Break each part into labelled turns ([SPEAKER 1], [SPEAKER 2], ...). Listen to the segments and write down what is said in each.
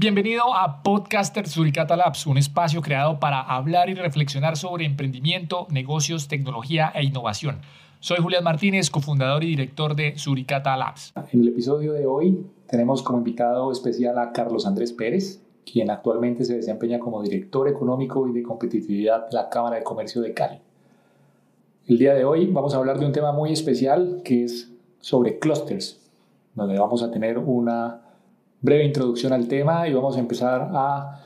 [SPEAKER 1] Bienvenido a Podcaster Suricata Labs, un espacio creado para hablar y reflexionar sobre emprendimiento, negocios, tecnología e innovación. Soy Julián Martínez, cofundador y director de Suricata Labs.
[SPEAKER 2] En el episodio de hoy tenemos como invitado especial a Carlos Andrés Pérez, quien actualmente se desempeña como director económico y de competitividad de la Cámara de Comercio de Cali. El día de hoy vamos a hablar de un tema muy especial que es sobre clusters, donde vamos a tener una breve introducción al tema y vamos a empezar a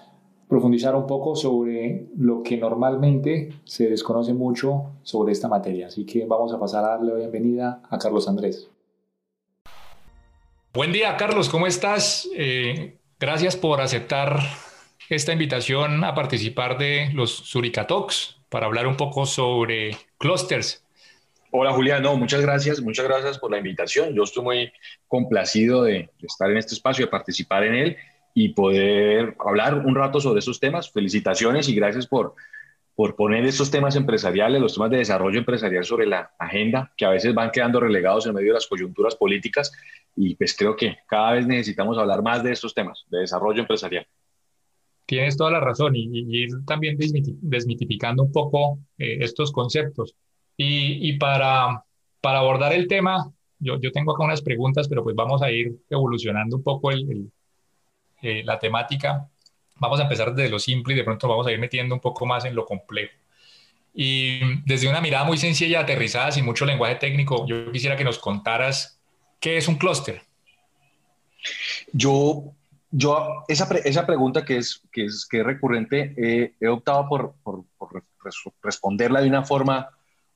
[SPEAKER 2] profundizar un poco sobre lo que normalmente se desconoce mucho sobre esta materia. Así que vamos a pasar a darle la bienvenida a Carlos Andrés.
[SPEAKER 1] Buen día, Carlos, ¿cómo estás? Eh, gracias por aceptar esta invitación a participar de los Surica Talks para hablar un poco sobre clusters.
[SPEAKER 3] Hola Julián, no, muchas gracias, muchas gracias por la invitación. Yo estoy muy complacido de, estar en este espacio, de participar en él y poder hablar un rato sobre esos temas. Felicitaciones y gracias por, por poner estos temas empresariales, los temas de desarrollo empresarial sobre la agenda, que a veces van quedando relegados en medio de las coyunturas políticas y pues creo que cada vez necesitamos hablar más de estos temas, de desarrollo empresarial.
[SPEAKER 1] Tienes toda la razón y, también desmitificando un poco eh, estos conceptos. Y, para, para, abordar el tema, yo, yo, tengo acá unas preguntas, pero pues vamos a ir evolucionando un poco el, eh, la temática. Vamos a empezar desde lo simple y de pronto vamos a ir metiendo un poco más en lo complejo. Y desde una mirada muy sencilla y aterrizada, sin mucho lenguaje técnico, yo quisiera que nos contaras qué es un clúster.
[SPEAKER 3] Yo, yo esa, esa pregunta que es, que es, que es recurrente, eh, he optado por, por, por responderla de una forma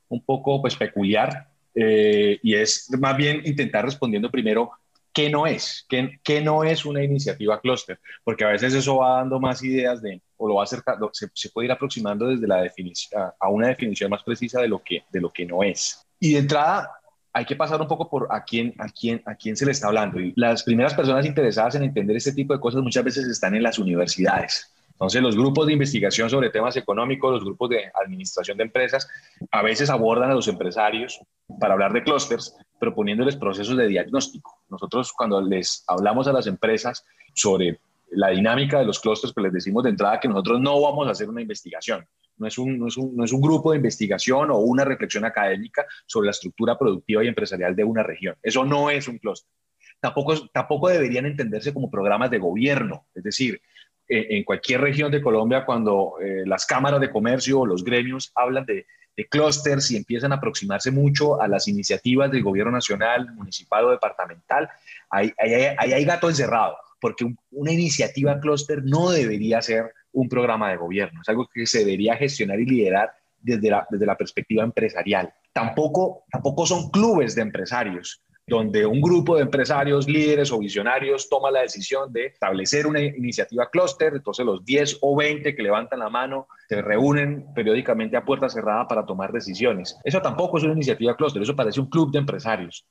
[SPEAKER 3] un poco pues, peculiar eh, y es más bien intentar respondiendo primero qué no es, qué, qué, no es una iniciativa clúster, porque a veces eso va dando más ideas de, o lo va acercando, se, puede ir aproximando desde la definición, a una definición más precisa de lo que, de lo que no es. Y de entrada, hay que pasar un poco por a quién, a quién, a quién se le está hablando. Y las primeras personas interesadas en entender este tipo de cosas muchas veces están en las universidades. Entonces, los grupos de investigación sobre temas económicos, los grupos de administración de empresas, a veces abordan a los empresarios para hablar de clústeres, proponiéndoles procesos de diagnóstico. Nosotros, cuando les hablamos a las empresas sobre la dinámica de los clústeres, pues les decimos de entrada que nosotros no vamos a hacer una investigación. No es, un, no, es un, no es un grupo de investigación o una reflexión académica sobre la estructura productiva y empresarial de una región. Eso no es un clúster. Tampoco, tampoco deberían entenderse como programas de gobierno. Es decir, en cualquier región de Colombia cuando eh, las cámaras de comercio o los gremios hablan de, de clústeres y empiezan a aproximarse mucho a las iniciativas del gobierno nacional, municipal o departamental, ahí, hay gato encerrado, porque una iniciativa clúster no debería ser un programa de gobierno, es algo que se debería gestionar y liderar desde la, perspectiva empresarial. Tampoco son clubes de empresarios donde un grupo de empresarios, líderes o visionarios toma la decisión de establecer una iniciativa clúster, entonces los 10 o 20 que levantan la mano se reúnen periódicamente a puerta cerrada para tomar decisiones. Eso tampoco es una iniciativa clúster, eso parece un club de empresarios.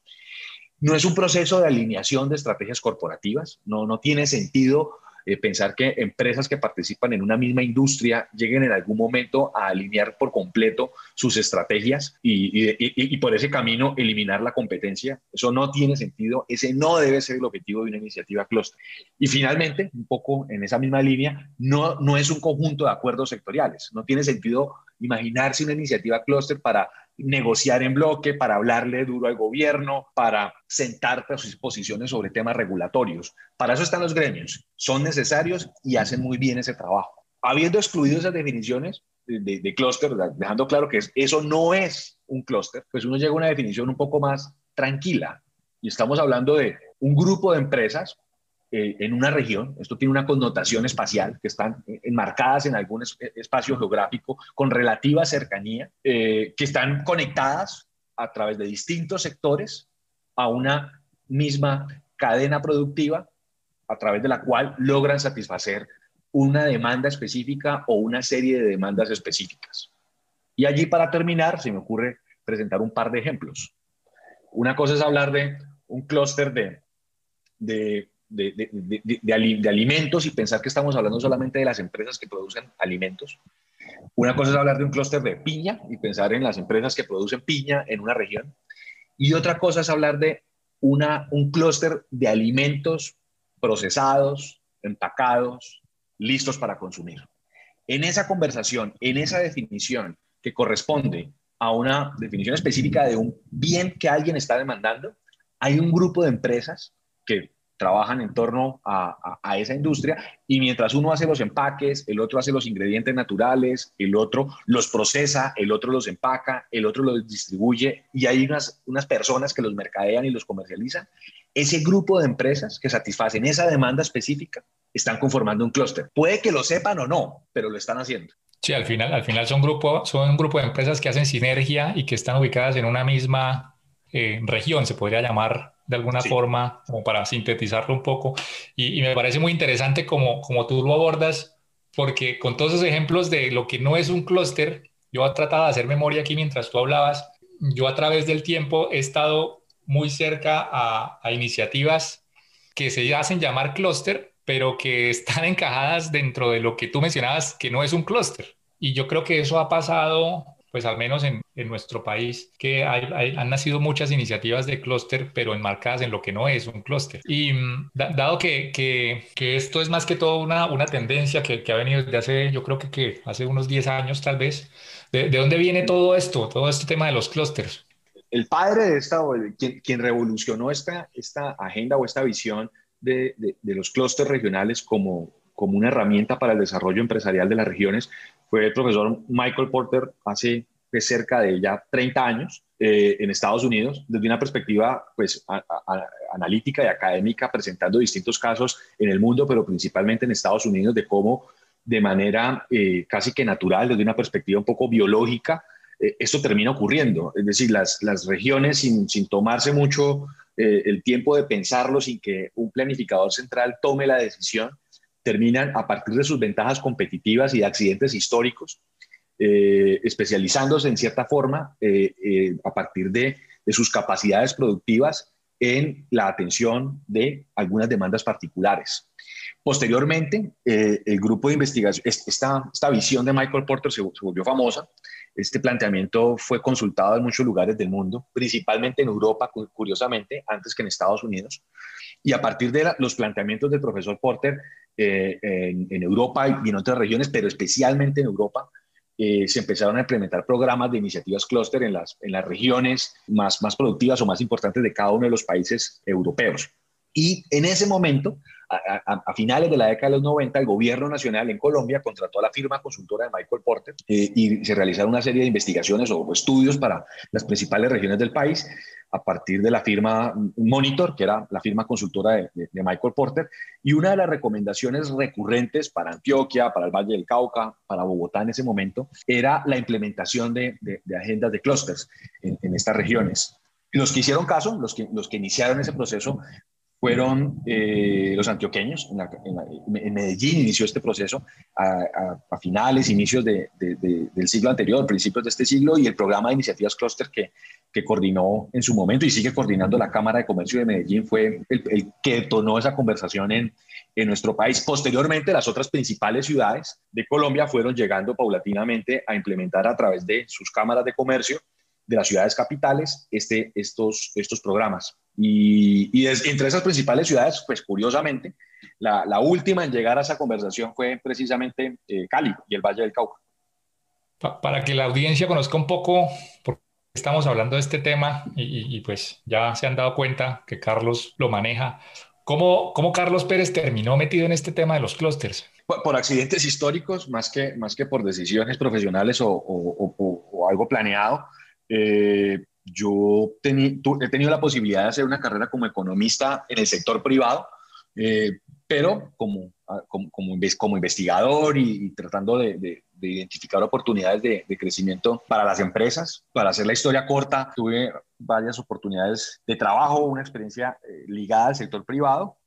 [SPEAKER 3] No es un proceso de alineación de estrategias corporativas, no, no tiene sentido eh, pensar que empresas que participan en una misma industria lleguen en algún momento a alinear por completo sus estrategias y, por ese camino eliminar la competencia. Eso no tiene sentido, ese no debe ser el objetivo de una iniciativa clúster. Y finalmente, un poco en esa misma línea, no, no es un conjunto de acuerdos sectoriales. No tiene sentido imaginarse una iniciativa clúster para negociar en bloque, para hablarle duro al gobierno, para sentar posiciones sobre temas regulatorios. Para eso están los gremios. Son necesarios y hacen muy bien ese trabajo. Habiendo excluido esas definiciones de, de, clúster, dejando claro que eso no es un clúster, pues uno llega a una definición un poco más tranquila. Y estamos hablando de un grupo de empresas eh, en una región, esto tiene una connotación espacial, que están enmarcadas en algún espacio geográfico con relativa cercanía, eh, que están conectadas a través de distintos sectores a una misma cadena productiva a través de la cual logran satisfacer una demanda específica o una serie de demandas específicas. Y allí para terminar, se me ocurre presentar un par de ejemplos. Una cosa es hablar de un clúster de, de de, alimentos y pensar que estamos hablando solamente de las empresas que producen alimentos. Una cosa es hablar de un clúster de piña y pensar en las empresas que producen piña en una región. Y otra cosa es hablar de una, un clúster de alimentos procesados, empacados, listos para consumir. En esa conversación, en esa definición que corresponde a una definición específica de un bien que alguien está demandando, hay un grupo de empresas que trabajan en torno a, esa industria y mientras uno hace los empaques, el otro hace los ingredientes naturales, el otro los procesa, el otro los empaca, el otro los distribuye y hay unas, unas personas que los mercadean y los comercializan, ese grupo de empresas que satisfacen esa demanda específica están conformando un clúster. Puede que lo sepan o no, pero lo están haciendo.
[SPEAKER 1] Sí, al final, al final son, grupo, son un grupo de empresas que hacen sinergia y que están ubicadas en una misma eh, región, se podría llamar de alguna forma, como para sintetizarlo un poco. Y, me parece muy interesante como, como tú lo abordas, porque con todos esos ejemplos de lo que no es un clúster, yo he tratado de hacer memoria aquí mientras tú hablabas. Yo a través del tiempo he estado muy cerca a, a iniciativas que se hacen llamar clúster, pero que están encajadas dentro de lo que tú mencionabas, que no es un clúster. Y yo creo que eso ha pasado pues al menos en, en nuestro país, que han nacido muchas iniciativas de clúster, pero enmarcadas en lo que no es un clúster. Y mm, dado que, que, esto es más que todo una, una tendencia que, ha venido desde hace, yo creo que, que hace unos 10 años tal vez, ¿de, ¿de, dónde viene todo esto, todo este tema de los clústeres?
[SPEAKER 3] El padre de esta, quien, quien revolucionó esta, esta agenda o esta visión de, de, de los clústeres regionales como, como una herramienta para el desarrollo empresarial de las regiones fue el profesor Michael Porter hace cerca de ya 30 años eh, en Estados Unidos, desde una perspectiva pues, analítica y académica, presentando distintos casos en el mundo, pero principalmente en Estados Unidos, de cómo de manera eh, casi que natural, desde una perspectiva un poco biológica, eh, esto termina ocurriendo. Es decir, las, las regiones, sin, sin tomarse mucho el tiempo de pensarlo, sin que un planificador central tome la decisión, terminan a partir de sus ventajas competitivas y de accidentes históricos, eh, especializándose en cierta forma eh, eh, a partir de, sus capacidades productivas en la atención de algunas demandas particulares. Posteriormente, el grupo de investigación, esta, esta visión de Michael Porter se, volvió famosa. Este planteamiento fue consultado en muchos lugares del mundo, principalmente en Europa, curiosamente, antes que en Estados Unidos. Y a partir de los planteamientos del profesor Porter en, en Europa y en otras regiones, pero especialmente en Europa, eh, se empezaron a implementar programas de iniciativas clúster en las, en las regiones más, más productivas o más importantes de cada uno de los países europeos. Y en ese momento, a, finales de la década de los 90, el gobierno nacional en Colombia contrató a la firma consultora de Michael Porter eh, y se realizaron una serie de investigaciones o estudios para las principales regiones del país a partir de la firma Monitor, que era la firma consultora de, Michael Porter, y una de las recomendaciones recurrentes para Antioquia, para el Valle del Cauca, para Bogotá en ese momento, era la implementación de, agendas de clústeres en, estas regiones. Los que hicieron caso, los que, los que iniciaron ese proceso, fueron eh, los antioqueños. En, Medellín inició este proceso a, finales, inicios del siglo anterior, principios de este siglo, y el programa de iniciativas clúster que, que coordinó en su momento y sigue coordinando la Cámara de Comercio de Medellín, fue el, que detonó esa conversación en, en nuestro país. Posteriormente, las otras principales ciudades de Colombia fueron llegando paulatinamente a implementar a través de sus cámaras de comercio de las ciudades capitales este, estos, estos programas. Y, y entre esas principales ciudades, pues curiosamente, la, la, última en llegar a esa conversación fue precisamente eh, Cali y el Valle del Cauca.
[SPEAKER 1] para que la audiencia conozca un poco, estamos hablando de este tema y, pues ya se han dado cuenta que Carlos lo maneja. ¿Cómo, ¿Cómo, Carlos Pérez terminó metido en este tema de los clústeres?
[SPEAKER 3] Por, accidentes históricos, más que, más que por decisiones profesionales o, o, algo planeado. Eh, yo he tenido la posibilidad de hacer una carrera como economista en el sector privado, eh, pero como, como, como, investigador y, tratando de, de identificar oportunidades de, de, crecimiento para las empresas. Para hacer la historia corta, tuve varias oportunidades de trabajo, una experiencia eh, ligada al sector privado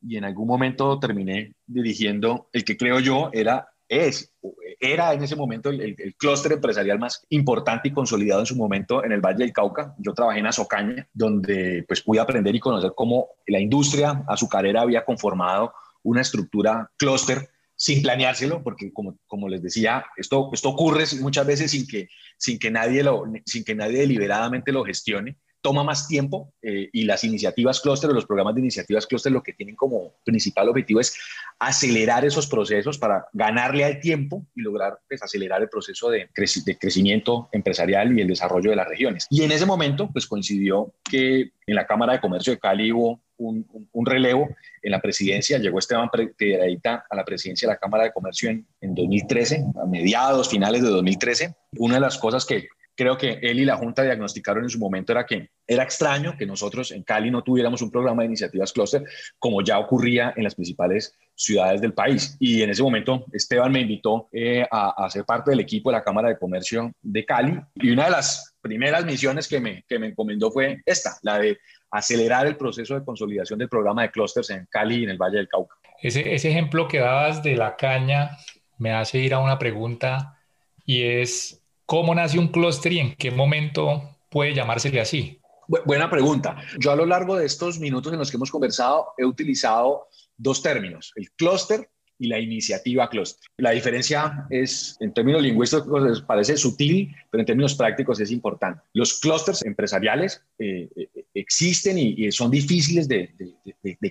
[SPEAKER 3] y en algún momento terminé dirigiendo el que creo yo era es, era en ese momento el, el, clúster empresarial más importante y consolidado en su momento en el Valle del Cauca. Yo trabajé en Azocaña, donde pues pude aprender y conocer cómo la industria azucarera había conformado una estructura clúster sin planeárselo, porque como, como les decía, esto, esto ocurre muchas veces sin que, sin, que nadie lo, sin que nadie deliberadamente lo gestione. Toma más tiempo eh, y las iniciativas clúster o los programas de iniciativas clúster lo que tienen como principal objetivo es acelerar esos procesos para ganarle al tiempo y lograr pues, acelerar el proceso de, crecimiento empresarial y el desarrollo de las regiones. Y en ese momento, pues coincidió que en la Cámara de Comercio de Cali hubo un, relevo en la presidencia. Llegó Esteban Piedradita a la presidencia de la Cámara de Comercio en, en 2013, a mediados, finales de 2013. Una de las cosas que creo que él y la Junta diagnosticaron en su momento era que era extraño que nosotros en Cali no tuviéramos un programa de iniciativas clúster como ya ocurría en las principales ciudades del país. Y en ese momento Esteban me invitó eh, a, ser parte del equipo de la Cámara de Comercio de Cali y una de las primeras misiones que me, que me encomendó fue esta, la de acelerar el proceso de consolidación del programa de clústeres en Cali y en el Valle del Cauca.
[SPEAKER 1] Ese, ese ejemplo que dabas de la caña me hace ir a una pregunta y es ¿Cómo nace un clúster y en qué momento puede llamársele así?
[SPEAKER 3] Buena pregunta. Yo a lo largo de estos minutos en los que hemos conversado he utilizado dos términos, el clúster y la iniciativa clúster. La diferencia es, en términos lingüísticos, parece sutil, pero en términos prácticos es importante. Los clústeres empresariales eh, eh, existen y, son difíciles de,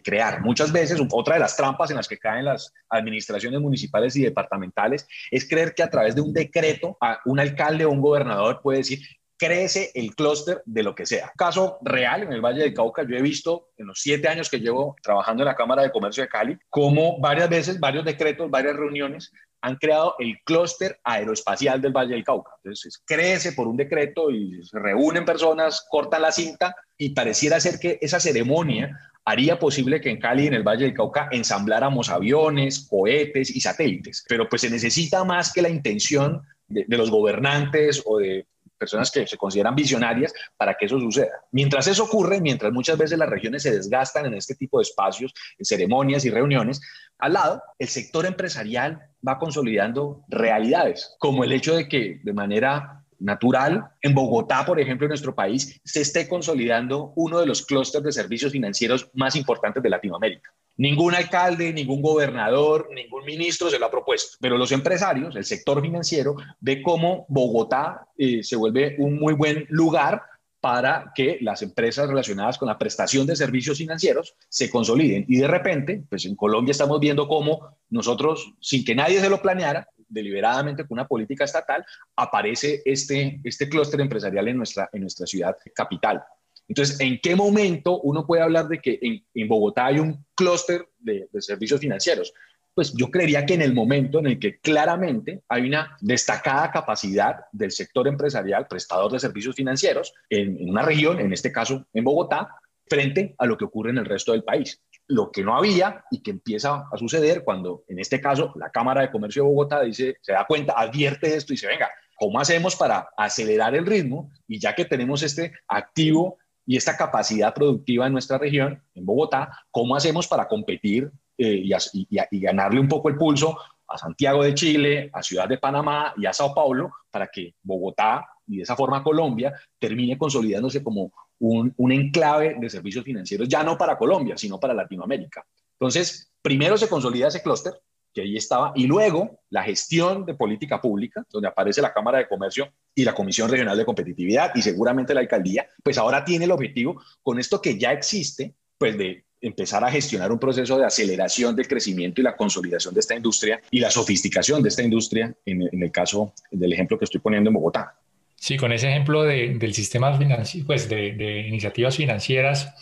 [SPEAKER 3] crear. Muchas veces, otra de las trampas en las que caen las administraciones municipales y departamentales es creer que a través de un decreto un alcalde o un gobernador puede decir crece el clúster de lo que sea. Caso real en el Valle del Cauca, yo he visto en los siete años que llevo trabajando en la Cámara de Comercio de Cali, como varias veces, varios decretos, varias reuniones han creado el clúster aeroespacial del Valle del Cauca. Entonces, crece por un decreto y se reúnen personas, cortan la cinta y pareciera ser que esa ceremonia haría posible que en Cali, en el Valle del Cauca, ensambláramos aviones, cohetes y satélites. Pero pues se necesita más que la intención de los gobernantes o de personas que se consideran visionarias para que eso suceda. Mientras eso ocurre, mientras muchas veces las regiones se desgastan en este tipo de espacios, en ceremonias y reuniones, al lado, el sector empresarial va consolidando realidades, como el hecho de que de manera natural, en Bogotá, por ejemplo, en nuestro país, se esté consolidando uno de los clústeres de servicios financieros más importantes de Latinoamérica. Ningún alcalde, ningún gobernador, ningún ministro se lo ha propuesto, pero los empresarios, el sector financiero, ve cómo Bogotá eh, se vuelve un muy buen lugar para que las empresas relacionadas con la prestación de servicios financieros se consoliden. Y de repente, pues en Colombia estamos viendo cómo nosotros, sin que nadie se lo planeara, deliberadamente con una política estatal, aparece este, este clúster empresarial en nuestra, en nuestra ciudad capital. Entonces, ¿en qué momento uno puede hablar de que en, Bogotá hay un clúster de, servicios financieros? Pues yo creería que en el momento en el que claramente hay una destacada capacidad del sector empresarial, prestador de servicios financieros, en, en una región, en este caso en Bogotá, frente a lo que ocurre en el resto del país lo que no había y que empieza a suceder cuando, en este caso, la Cámara de Comercio de Bogotá dice, se da cuenta, advierte de esto y dice, venga, ¿cómo hacemos para acelerar el ritmo? Y ya que tenemos este activo y esta capacidad productiva en nuestra región, en Bogotá, ¿cómo hacemos para competir eh, y, ganarle un poco el pulso a Santiago de Chile, a Ciudad de Panamá y a Sao Paulo para que Bogotá y de esa forma Colombia termine consolidándose como un, un enclave de servicios financieros, ya no para Colombia, sino para Latinoamérica. Entonces, primero se consolida ese clúster, que ahí estaba, y luego la gestión de política pública, donde aparece la Cámara de Comercio y la Comisión Regional de Competitividad y seguramente la alcaldía, pues ahora tiene el objetivo, con esto que ya existe, pues de empezar a gestionar un proceso de aceleración del crecimiento y la consolidación de esta industria y la sofisticación de esta industria, en, el caso del ejemplo que estoy poniendo en Bogotá.
[SPEAKER 1] Sí, con ese ejemplo de, del sistema financiero, pues de, iniciativas financieras,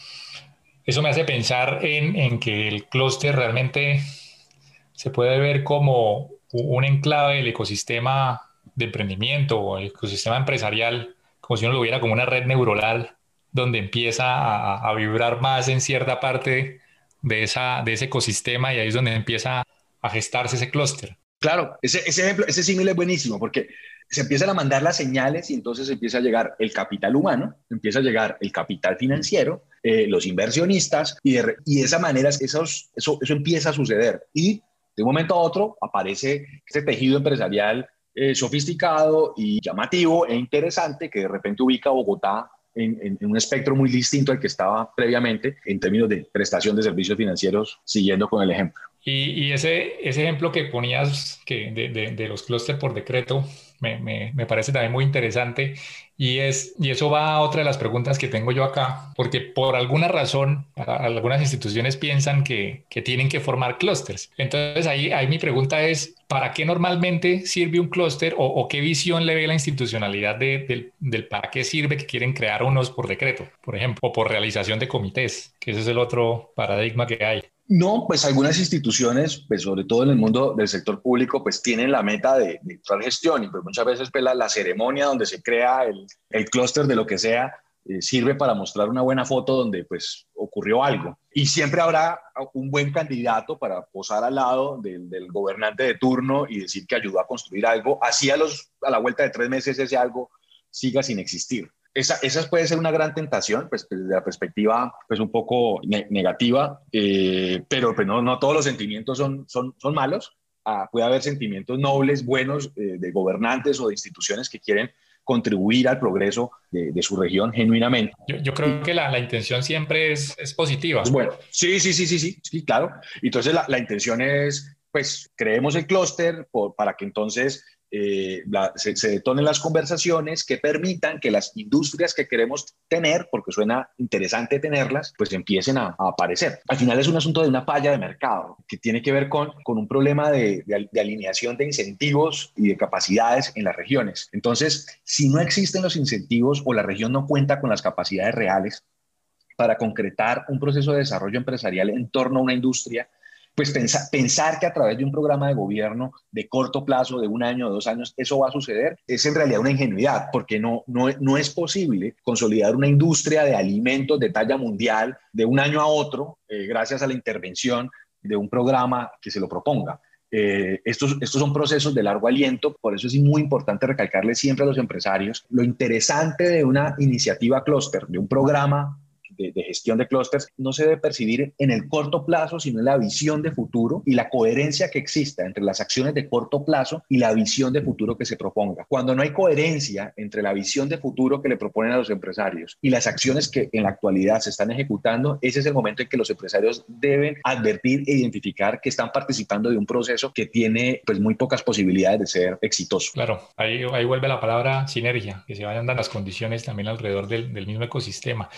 [SPEAKER 1] eso me hace pensar en, en que el clúster realmente se puede ver como un enclave del ecosistema de emprendimiento o ecosistema empresarial, como si uno lo viera como una red neuronal donde empieza a, vibrar más en cierta parte de, esa, de ese ecosistema y ahí es donde empieza a gestarse ese clúster.
[SPEAKER 3] Claro, ese, ese ejemplo, ese símil es buenísimo porque se empiezan a mandar las señales y entonces empieza a llegar el capital humano, empieza a llegar el capital financiero, eh, los inversionistas y de, y de esa manera eso, eso empieza a suceder. Y de un momento a otro aparece este tejido empresarial eh, sofisticado y llamativo e interesante que de repente ubica a Bogotá en, un espectro muy distinto al que estaba previamente en términos de prestación de servicios financieros, siguiendo con el ejemplo.
[SPEAKER 1] Y, ese, ese ejemplo que ponías que de, de, los clústeres por decreto me, me, parece también muy interesante y, es, y eso va a otra de las preguntas que tengo yo acá, porque por alguna razón algunas instituciones piensan que, que tienen que formar clústeres. Entonces ahí, ahí mi pregunta es, ¿para qué normalmente sirve un clúster o, o, qué visión le ve la institucionalidad de, del, del, para qué sirve que quieren crear unos por decreto, por ejemplo, o por realización de comités, que ese es el otro paradigma que hay?
[SPEAKER 3] No, pues algunas instituciones, pues sobre todo en el mundo del sector público, pues tienen la meta de, de gestión y pues muchas veces pues, la, ceremonia donde se crea el, el clúster de lo que sea eh, sirve para mostrar una buena foto donde pues ocurrió algo. Y siempre habrá un buen candidato para posar al lado del, del gobernante de turno y decir que ayudó a construir algo, así a, los, a la vuelta de tres meses ese algo siga sin existir esa, esa, puede ser una gran tentación, pues, desde la perspectiva pues, un poco negativa, eh, pero pues, no, no, todos los sentimientos son, son, son malos. Ah, puede haber sentimientos nobles, buenos, eh, de gobernantes o de instituciones que quieren contribuir al progreso de, de su región genuinamente.
[SPEAKER 1] Yo, yo creo que la, la, intención siempre es, es positiva.
[SPEAKER 3] Pues bueno, sí, sí, sí, sí, sí, sí claro. Entonces la, la intención es, pues, creemos el clúster para que entonces eh, se, se, detonen las conversaciones que permitan que las industrias que queremos tener, porque suena interesante tenerlas, pues empiecen a, aparecer. Al final es un asunto de una falla de mercado que tiene que ver con, con un problema de, de alineación de incentivos y de capacidades en las regiones. Entonces, si no existen los incentivos o la región no cuenta con las capacidades reales para concretar un proceso de desarrollo empresarial en torno a una industria, pues pensar, que a través de un programa de gobierno de corto plazo, de un año o dos años, eso va a suceder, es en realidad una ingenuidad, porque no, no, no es posible consolidar una industria de alimentos de talla mundial de un año a otro, eh, gracias a la intervención de un programa que se lo proponga. Eh, estos, estos son procesos de largo aliento, por eso es muy importante recalcarle siempre a los empresarios lo interesante de una iniciativa clúster, de un programa de, gestión de clústeres no se debe percibir en el corto plazo, sino en la visión de futuro y la coherencia que exista entre las acciones de corto plazo y la visión de futuro que se proponga. Cuando no hay coherencia entre la visión de futuro que le proponen a los empresarios y las acciones que en la actualidad se están ejecutando, ese es el momento en que los empresarios deben advertir e identificar que están participando de un proceso que tiene pues muy pocas posibilidades de ser exitoso.
[SPEAKER 1] Claro, ahí, ahí vuelve la palabra sinergia, que se vayan dando las condiciones también alrededor del, del mismo ecosistema.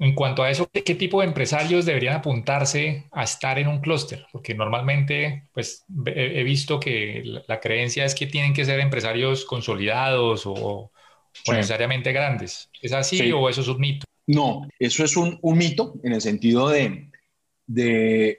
[SPEAKER 1] En cuanto a eso, ¿qué tipo de empresarios deberían apuntarse a estar en un clúster? Porque normalmente, pues, he visto que la creencia es que tienen que ser empresarios consolidados o, sí. o necesariamente grandes. ¿Es así sí. o eso es un mito?
[SPEAKER 3] No, eso es un, un mito en el sentido de, de,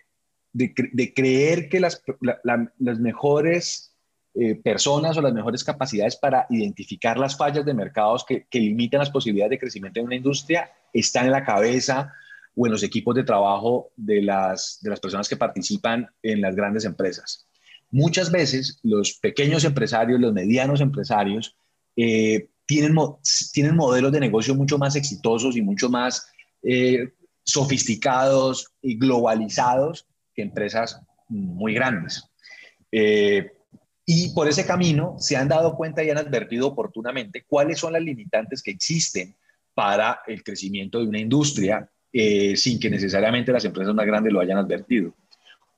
[SPEAKER 3] de, de creer que las, la, la, las mejores eh, personas o las mejores capacidades para identificar las fallas de mercados que, limitan las posibilidades de crecimiento en una industria están en la cabeza o en los equipos de trabajo de las, de las personas que participan en las grandes empresas. Muchas veces los pequeños empresarios, los medianos empresarios, eh, tienen, tienen modelos de negocio mucho más exitosos y mucho más eh, sofisticados y globalizados que empresas muy grandes. Y por ese camino se han dado cuenta y han advertido oportunamente cuáles son las limitantes que existen para el crecimiento de una industria eh, sin que necesariamente las empresas más grandes lo hayan advertido.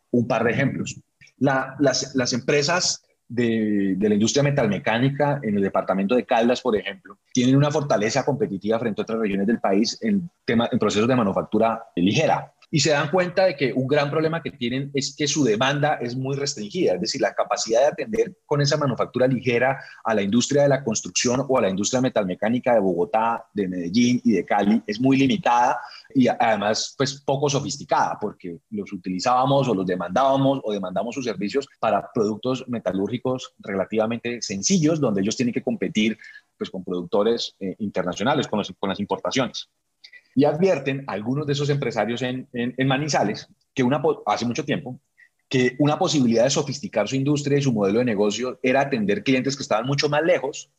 [SPEAKER 3] Un par de ejemplos. La, las, empresas de, de, la industria metalmecánica en el departamento de Caldas, por ejemplo, tienen una fortaleza competitiva frente a otras regiones del país en, tema, en procesos de manufactura ligera y se dan cuenta de que un gran problema que tienen es que su demanda es muy restringida, es decir, la capacidad de atender con esa manufactura ligera a la industria de la construcción o a la industria metalmecánica de Bogotá, de Medellín y de Cali es muy limitada y además pues poco sofisticada porque los utilizábamos o los demandábamos o demandamos sus servicios para productos metalúrgicos relativamente sencillos donde ellos tienen que competir pues con productores eh, internacionales, con, los, con las importaciones y advierten algunos de esos empresarios en, en, Manizales que una, hace mucho tiempo que una posibilidad de sofisticar su industria y su modelo de negocio era atender clientes que estaban mucho más lejos,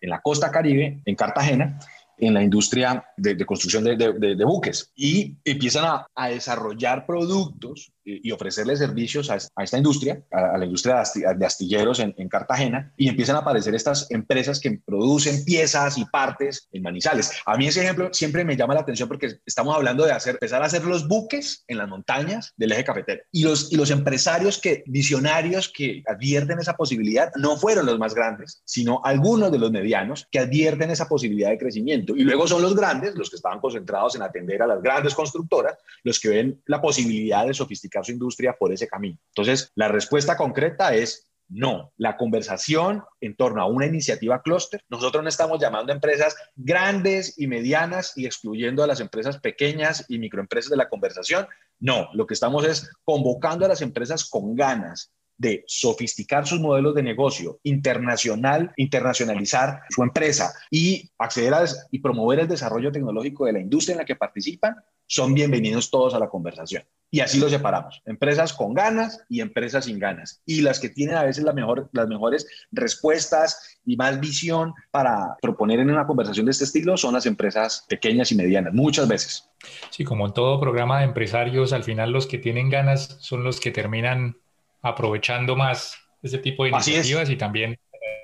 [SPEAKER 3] en la costa caribe, en Cartagena, en la industria de, construcción de, de, de, buques. Y empiezan a, a desarrollar productos y ofrecerle servicios a, esta industria, a, la industria de astilleros en, Cartagena, y empiezan a aparecer estas empresas que producen piezas y partes en Manizales. A mí ese ejemplo siempre me llama la atención porque estamos hablando de hacer, empezar a hacer los buques en las montañas del eje cafetero. Y los, y los empresarios que, visionarios que advierten esa posibilidad, no fueron los más grandes, sino algunos de los medianos que advierten esa posibilidad de crecimiento. Y luego son los grandes, los que estaban concentrados en atender a las grandes constructoras, los que ven la posibilidad de sofisticar su industria por ese camino. Entonces, la respuesta concreta es no, la conversación en torno a una iniciativa clúster, nosotros no estamos llamando a empresas grandes y medianas y excluyendo a las empresas pequeñas y microempresas de la conversación. No, lo que estamos es convocando a las empresas con ganas de sofisticar sus modelos de negocio, internacional, internacionalizar su empresa y acceder a y promover el desarrollo tecnológico de la industria en la que participan, son bienvenidos todos a la conversación. Y así lo separamos, empresas con ganas y empresas sin ganas. Y las que tienen a veces la mejor, las mejores respuestas y más visión para proponer en una conversación de este estilo son las empresas pequeñas y medianas, muchas veces.
[SPEAKER 1] Sí, como en todo programa de empresarios, al final los que tienen ganas son los que terminan aprovechando más ese tipo de iniciativas y también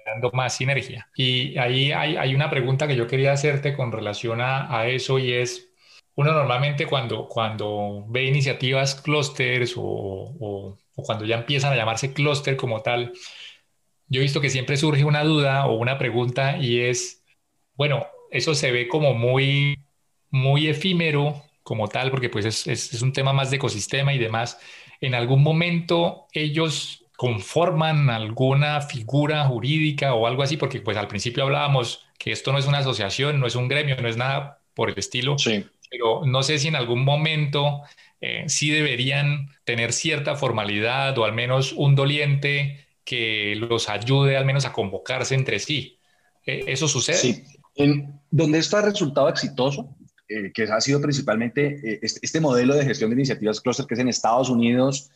[SPEAKER 1] dando más sinergia. Y ahí hay, hay, una pregunta que yo quería hacerte con relación a, a eso y es, uno normalmente cuando, cuando ve iniciativas clusters o, cuando ya empiezan a llamarse clúster como tal, yo he visto que siempre surge una duda o una pregunta y es, bueno, eso se ve como muy, muy efímero como tal, porque pues es, es, un tema más de ecosistema y demás. En algún momento ellos conforman alguna figura jurídica o algo así, porque pues al principio hablábamos que esto no es una asociación, no es un gremio, no es nada por el estilo. Sí pero no sé si en algún momento eh, sí deberían tener cierta formalidad o al menos un doliente que los ayude al menos a convocarse entre sí. Eh, ¿Eso sucede?
[SPEAKER 3] Sí. En, donde esto ha resultado exitoso, eh, que ha sido principalmente este, este, modelo de gestión de iniciativas cluster que es en Estados Unidos,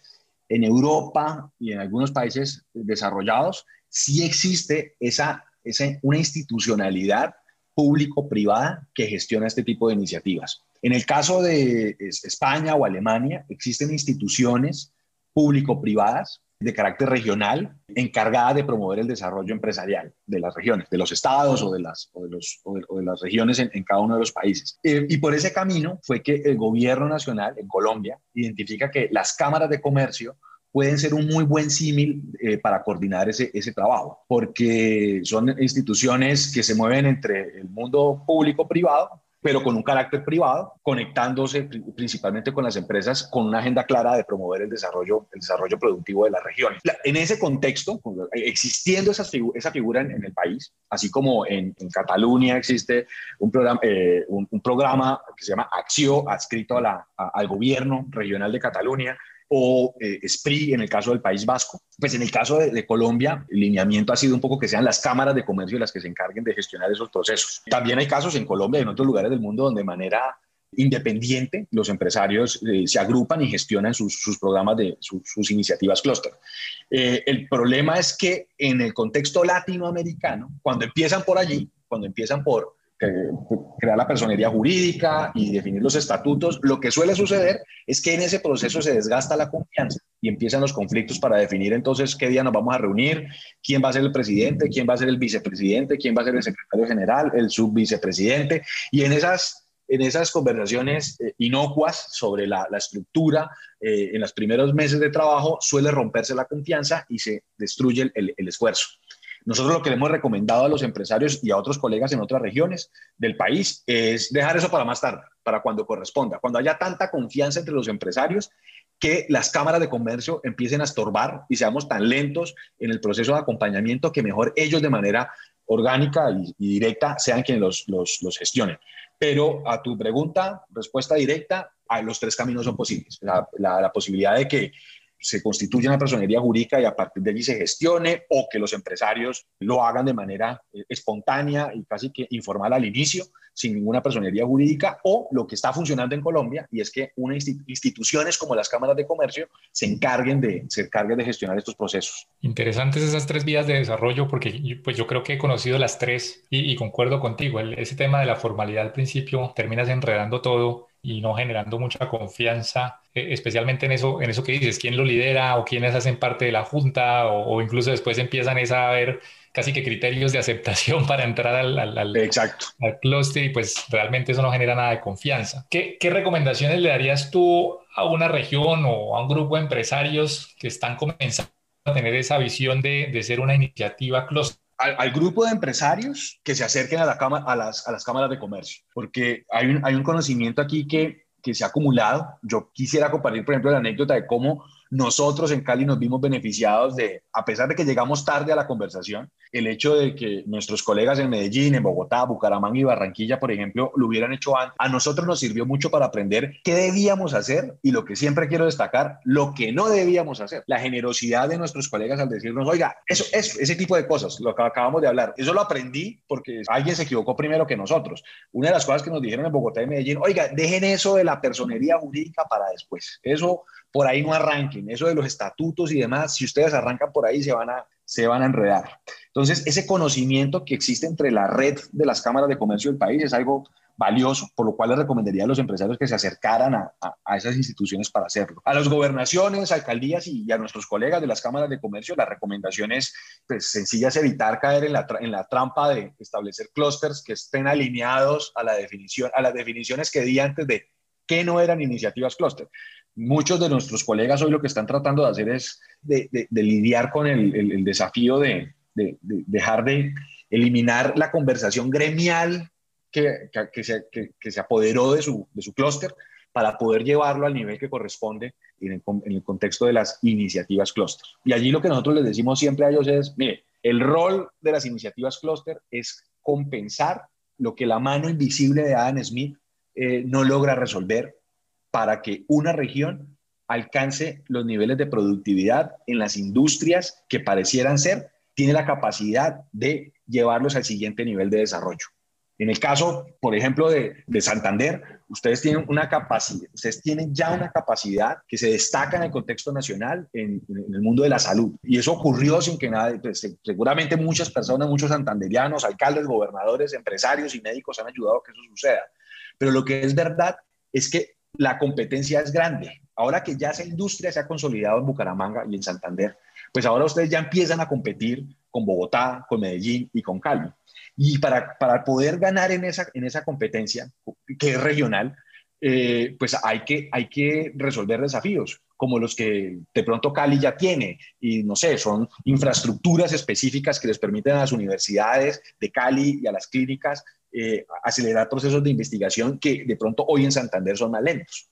[SPEAKER 3] en Europa y en algunos países desarrollados, sí existe esa, esa una institucionalidad público-privada que gestiona este tipo de iniciativas. En el caso de España o Alemania, existen instituciones público-privadas de carácter regional encargadas de promover el desarrollo empresarial de las regiones, de los estados o de las, de, las regiones en, cada uno de los países. Eh, y por ese camino fue que el gobierno nacional en Colombia identifica que las cámaras de comercio pueden ser un muy buen símil eh, para coordinar ese, ese trabajo, porque son instituciones que se mueven entre el mundo público-privado, pero con un carácter privado, conectándose principalmente con las empresas con una agenda clara de promover el desarrollo, el desarrollo productivo de las regiones. En ese contexto, existiendo esa, esa figura en, el país, así como en, Cataluña existe un programa, eh, un, programa que se llama Acció, adscrito a la, al gobierno regional de Cataluña, o eh, SPRI en el caso del País Vasco. Pues en el caso de, Colombia, el lineamiento ha sido un poco que sean las cámaras de comercio las que se encarguen de gestionar esos procesos. También hay casos en Colombia y en otros lugares del mundo donde de manera independiente los empresarios eh, se agrupan y gestionan sus, programas de sus iniciativas clúster. Eh, el problema es que en el contexto latinoamericano, cuando empiezan por allí, cuando empiezan por crear la personería jurídica y definir los estatutos, lo que suele suceder es que en ese proceso se desgasta la confianza y empiezan los conflictos para definir entonces qué día nos vamos a reunir, quién va a ser el presidente, quién va a ser el vicepresidente, quién va a ser el secretario general, el subvicepresidente. Y en esas, en esas conversaciones eh, inocuas sobre la, estructura, eh, en los primeros meses de trabajo suele romperse la confianza y se destruye el esfuerzo. Nosotros lo que le hemos recomendado a los empresarios y a otros colegas en otras regiones del país es dejar eso para más tarde, para cuando corresponda, cuando haya tanta confianza entre los empresarios que las cámaras de comercio empiecen a estorbar y seamos tan lentos en el proceso de acompañamiento que mejor ellos de manera orgánica y, directa sean quienes los, los, gestionen. Pero a tu pregunta, respuesta directa, los tres caminos son posibles. La, posibilidad de que se constituya una personería jurídica y a partir de allí se gestione o que los empresarios lo hagan de manera eh, espontánea y casi que informal al inicio, sin ninguna personería jurídica, o lo que está funcionando en Colombia y es que unas instituciones como las cámaras de comercio se encarguen de, se encarguen de gestionar estos procesos.
[SPEAKER 1] Interesantes esas tres vías de desarrollo porque pues yo creo que he conocido las tres y, concuerdo contigo, ese tema de la formalidad al principio terminas enredando todo y no generando mucha confianza, eh, especialmente en eso, en eso que dices, quién lo lidera o quiénes hacen parte de la junta o, incluso después empiezan a ver casi que criterios de aceptación para entrar al, al,
[SPEAKER 3] Exacto.
[SPEAKER 1] al clúster y pues realmente eso no genera nada de confianza. ¿Qué, ¿Qué, recomendaciones le darías tú a una región o a un grupo de empresarios que están comenzando a tener esa visión de, de ser una iniciativa clúster?
[SPEAKER 3] Al, grupo de empresarios que se acerquen a, la cama, a, las, a las cámaras de comercio, porque hay un, hay un conocimiento aquí que, que se ha acumulado. Yo quisiera compartir, por ejemplo, la anécdota de cómo nosotros en Cali nos vimos beneficiados de, a pesar de que llegamos tarde a la conversación, el hecho de que nuestros colegas en Medellín, en Bogotá, Bucaramanga y Barranquilla, por ejemplo, lo hubieran hecho antes, a nosotros nos sirvió mucho para aprender qué debíamos hacer y lo que siempre quiero destacar, lo que no debíamos hacer. La generosidad de nuestros colegas al decirnos, oiga, eso, eso ese tipo de cosas, lo que acabamos de hablar, eso lo aprendí porque alguien se equivocó primero que nosotros. Una de las cosas que nos dijeron en Bogotá y Medellín, oiga, dejen eso de la personería jurídica para después. Eso por ahí no arranquen. Eso de los estatutos y demás, si ustedes arrancan por ahí, se van a, se van a enredar. Entonces, ese conocimiento que existe entre la red de las cámaras de comercio del país es algo valioso, por lo cual les recomendaría a los empresarios que se acercaran a, a, esas instituciones para hacerlo. A las gobernaciones, alcaldías y, a nuestros colegas de las cámaras de comercio, la recomendación es pues, sencilla, es evitar caer en la, en la trampa de establecer clústeres que estén alineados a, la definición, a las definiciones que di antes de qué no eran iniciativas clúster muchos de nuestros colegas hoy lo que están tratando de hacer es de, lidiar con el, desafío de, dejar de eliminar la conversación gremial que, se, se, apoderó de su, de su clúster para poder llevarlo al nivel que corresponde en el, en el contexto de las iniciativas clúster. Y allí lo que nosotros les decimos siempre a ellos es, mire, el rol de las iniciativas clúster es compensar lo que la mano invisible de Adam Smith eh, no logra resolver para que una región alcance los niveles de productividad en las industrias que parecieran ser, tiene la capacidad de llevarlos al siguiente nivel de desarrollo. En el caso, por ejemplo, de, Santander, ustedes tienen una capacidad, ustedes tienen ya una capacidad que se destaca en el contexto nacional, en, el mundo de la salud. Y eso ocurrió sin que nadie, pues, seguramente muchas personas, muchos santanderianos, alcaldes, gobernadores, empresarios y médicos han ayudado a que eso suceda. Pero lo que es verdad es que la competencia es grande. Ahora que ya esa industria se ha consolidado en Bucaramanga y en Santander, pues ahora ustedes ya empiezan a competir con Bogotá, con Medellín y con Cali. Y para, para poder ganar en esa, en esa competencia, que es regional, eh, pues hay que, hay que resolver desafíos como los que de pronto Cali ya tiene. Y no sé, son infraestructuras específicas que les permiten a las universidades de Cali y a las clínicas eh, acelerar procesos de investigación que de pronto hoy en Santander son más lentos.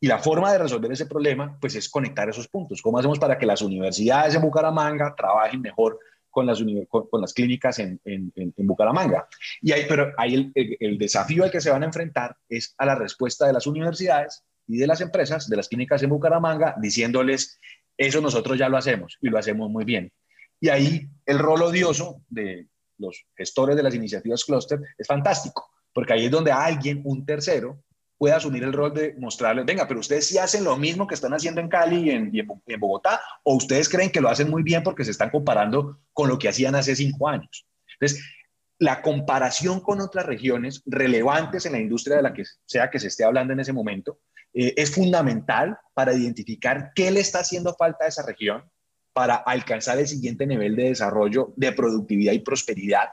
[SPEAKER 3] Y la forma de resolver ese problema, pues es conectar esos puntos. ¿Cómo hacemos para que las universidades en Bucaramanga trabajen mejor con las, con, las clínicas en, en, Bucaramanga? Y ahí, pero ahí el, el desafío al que se van a enfrentar es a la respuesta de las universidades y de las empresas, de las clínicas en Bucaramanga, diciéndoles, eso nosotros ya lo hacemos y lo hacemos muy bien. Y ahí el rol odioso de, los gestores de las iniciativas cluster, es fantástico, porque ahí es donde alguien, un tercero, puede asumir el rol de mostrarles, venga, pero ustedes sí hacen lo mismo que están haciendo en Cali y en, en, Bogotá, o ustedes creen que lo hacen muy bien porque se están comparando con lo que hacían hace cinco años. Entonces, la comparación con otras regiones relevantes en la industria de la que sea que se esté hablando en ese momento eh, es fundamental para identificar qué le está haciendo falta a esa región para alcanzar el siguiente nivel de desarrollo, de productividad y prosperidad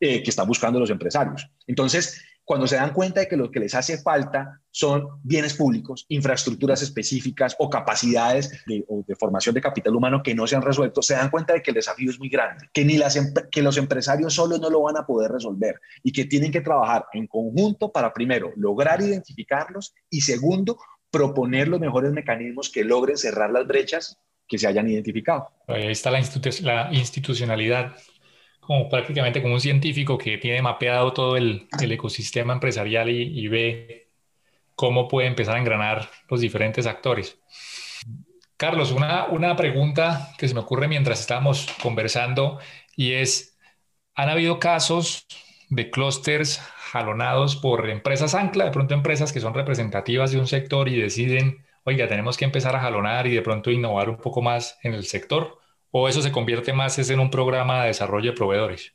[SPEAKER 3] eh, que están buscando los empresarios. Entonces, cuando se dan cuenta de que lo que les hace falta son bienes públicos, infraestructuras específicas o capacidades de, de, formación de capital humano que no se han resuelto, se dan cuenta de que el desafío es muy grande, que, ni las, que los empresarios solos no lo van a poder resolver y que tienen que trabajar en conjunto para, primero, lograr identificarlos y, segundo, proponer los mejores mecanismos que logren cerrar las brechas que se hayan identificado.
[SPEAKER 1] Ahí está la, institucionalidad, como prácticamente como un científico que tiene mapeado todo el, ecosistema empresarial y, ve cómo puede empezar a engranar los diferentes actores. Carlos, una, una pregunta que se me ocurre mientras estábamos conversando y es, ¿han habido casos de clústeres jalonados por empresas ancla, de pronto empresas que son representativas de un sector y deciden oiga, tenemos que empezar a jalonar y de pronto innovar un poco más en el sector? ¿O eso se convierte más en un programa de desarrollo de proveedores?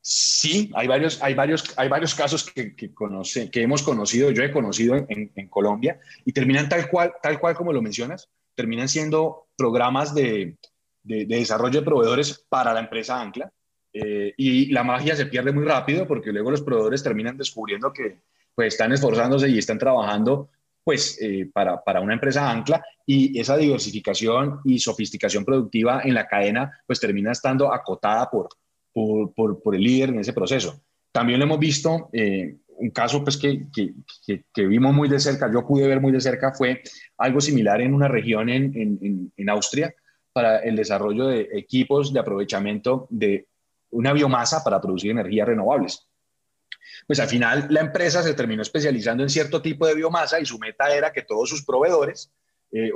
[SPEAKER 3] Sí, hay varios, hay varios, hay varios casos que, que, conoce, que hemos conocido, yo he conocido en, en, Colombia, y terminan tal cual, tal cual como lo mencionas, terminan siendo programas de, de, de desarrollo de proveedores para la empresa Ancla, eh, y la magia se pierde muy rápido porque luego los proveedores terminan descubriendo que pues, están esforzándose y están trabajando pues, eh, para, para, una empresa ancla y esa diversificación y sofisticación productiva en la cadena pues termina estando acotada por, por, por, el líder en ese proceso. También lo hemos visto, eh, un caso pues que, que, que, vimos muy de cerca, yo pude ver muy de cerca, fue algo similar en una región en, en, en Austria para el desarrollo de equipos de aprovechamiento de una biomasa para producir energías renovables. Pues al final la empresa se terminó especializando en cierto tipo de biomasa y su meta era que todos sus proveedores eh,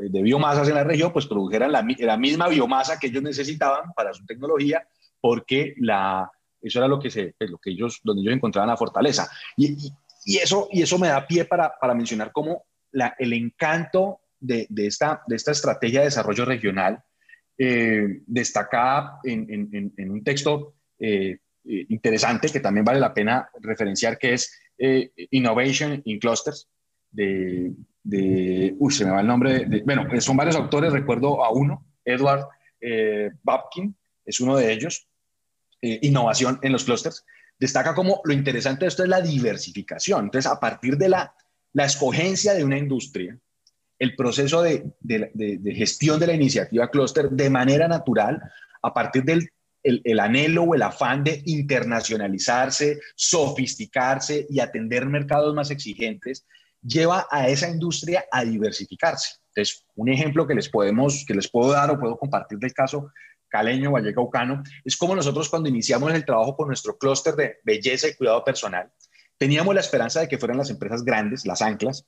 [SPEAKER 3] de biomasas en la región pues produjeran la, misma biomasa que ellos necesitaban para su tecnología porque la, eso era lo que, se, pues, lo que ellos, donde ellos encontraban la fortaleza. Y, eso, y eso me da pie para, para mencionar cómo la, el encanto de, de, esta, de esta estrategia de desarrollo regional, eh, destacada en, en, en, un texto eh, eh, interesante que también vale la pena referenciar, que es eh, Innovation in Clusters, de, de, uy, se me va el nombre, de, bueno, son varios autores, recuerdo a uno, Edward Babkin, es uno de ellos, eh, innovación en los clústeres, destaca como lo interesante de esto es la diversificación. Entonces, a partir de la, la escogencia de una industria, el proceso de, de, de, gestión de la iniciativa clúster de manera natural, a partir del el, el, anhelo o el afán de internacionalizarse, sofisticarse y atender mercados más exigentes, lleva a esa industria a diversificarse. Entonces, un ejemplo que les, podemos, que les puedo dar o puedo compartir del caso caleño, vallecaucano, es como nosotros cuando iniciamos el trabajo con nuestro clúster de belleza y cuidado personal, teníamos la esperanza de que fueran las empresas grandes, las anclas,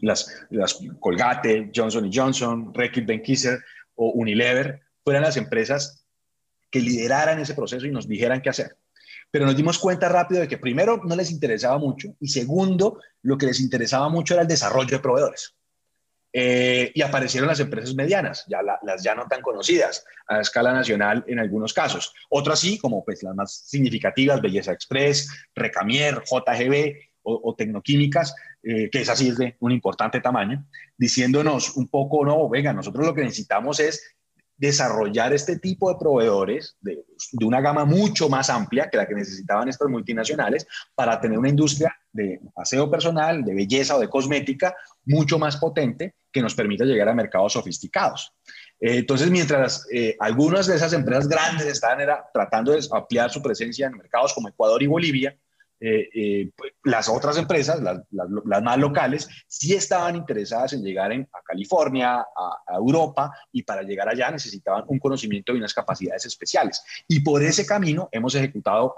[SPEAKER 3] las, las Colgate, Johnson Johnson, Reckitt Benckiser o Unilever, fueran las empresas que lideraran ese proceso y nos dijeran qué hacer. Pero nos dimos cuenta rápido de que primero no les interesaba mucho y segundo, lo que les interesaba mucho era el desarrollo de proveedores. Eh, y aparecieron las empresas medianas, ya las ya no tan conocidas a escala nacional en algunos casos. Otras sí, como pues las más significativas, Belleza Express, Recamier, JGB o, o Tecnoquímicas, eh, que es así es de un importante tamaño, diciéndonos un poco, no, venga, nosotros lo que necesitamos es desarrollar este tipo de proveedores de, una gama mucho más amplia que la que necesitaban estas multinacionales para tener una industria de aseo personal, de belleza o de cosmética mucho más potente que nos permita llegar a mercados sofisticados. Eh, entonces, mientras eh, algunas de esas empresas grandes estaban era, tratando de ampliar su presencia en mercados como Ecuador y Bolivia, eh, eh, pues, las otras empresas, las, más locales, sí estaban interesadas en llegar en, a California, a, Europa, y para llegar allá necesitaban un conocimiento y unas capacidades especiales. Y por ese camino hemos ejecutado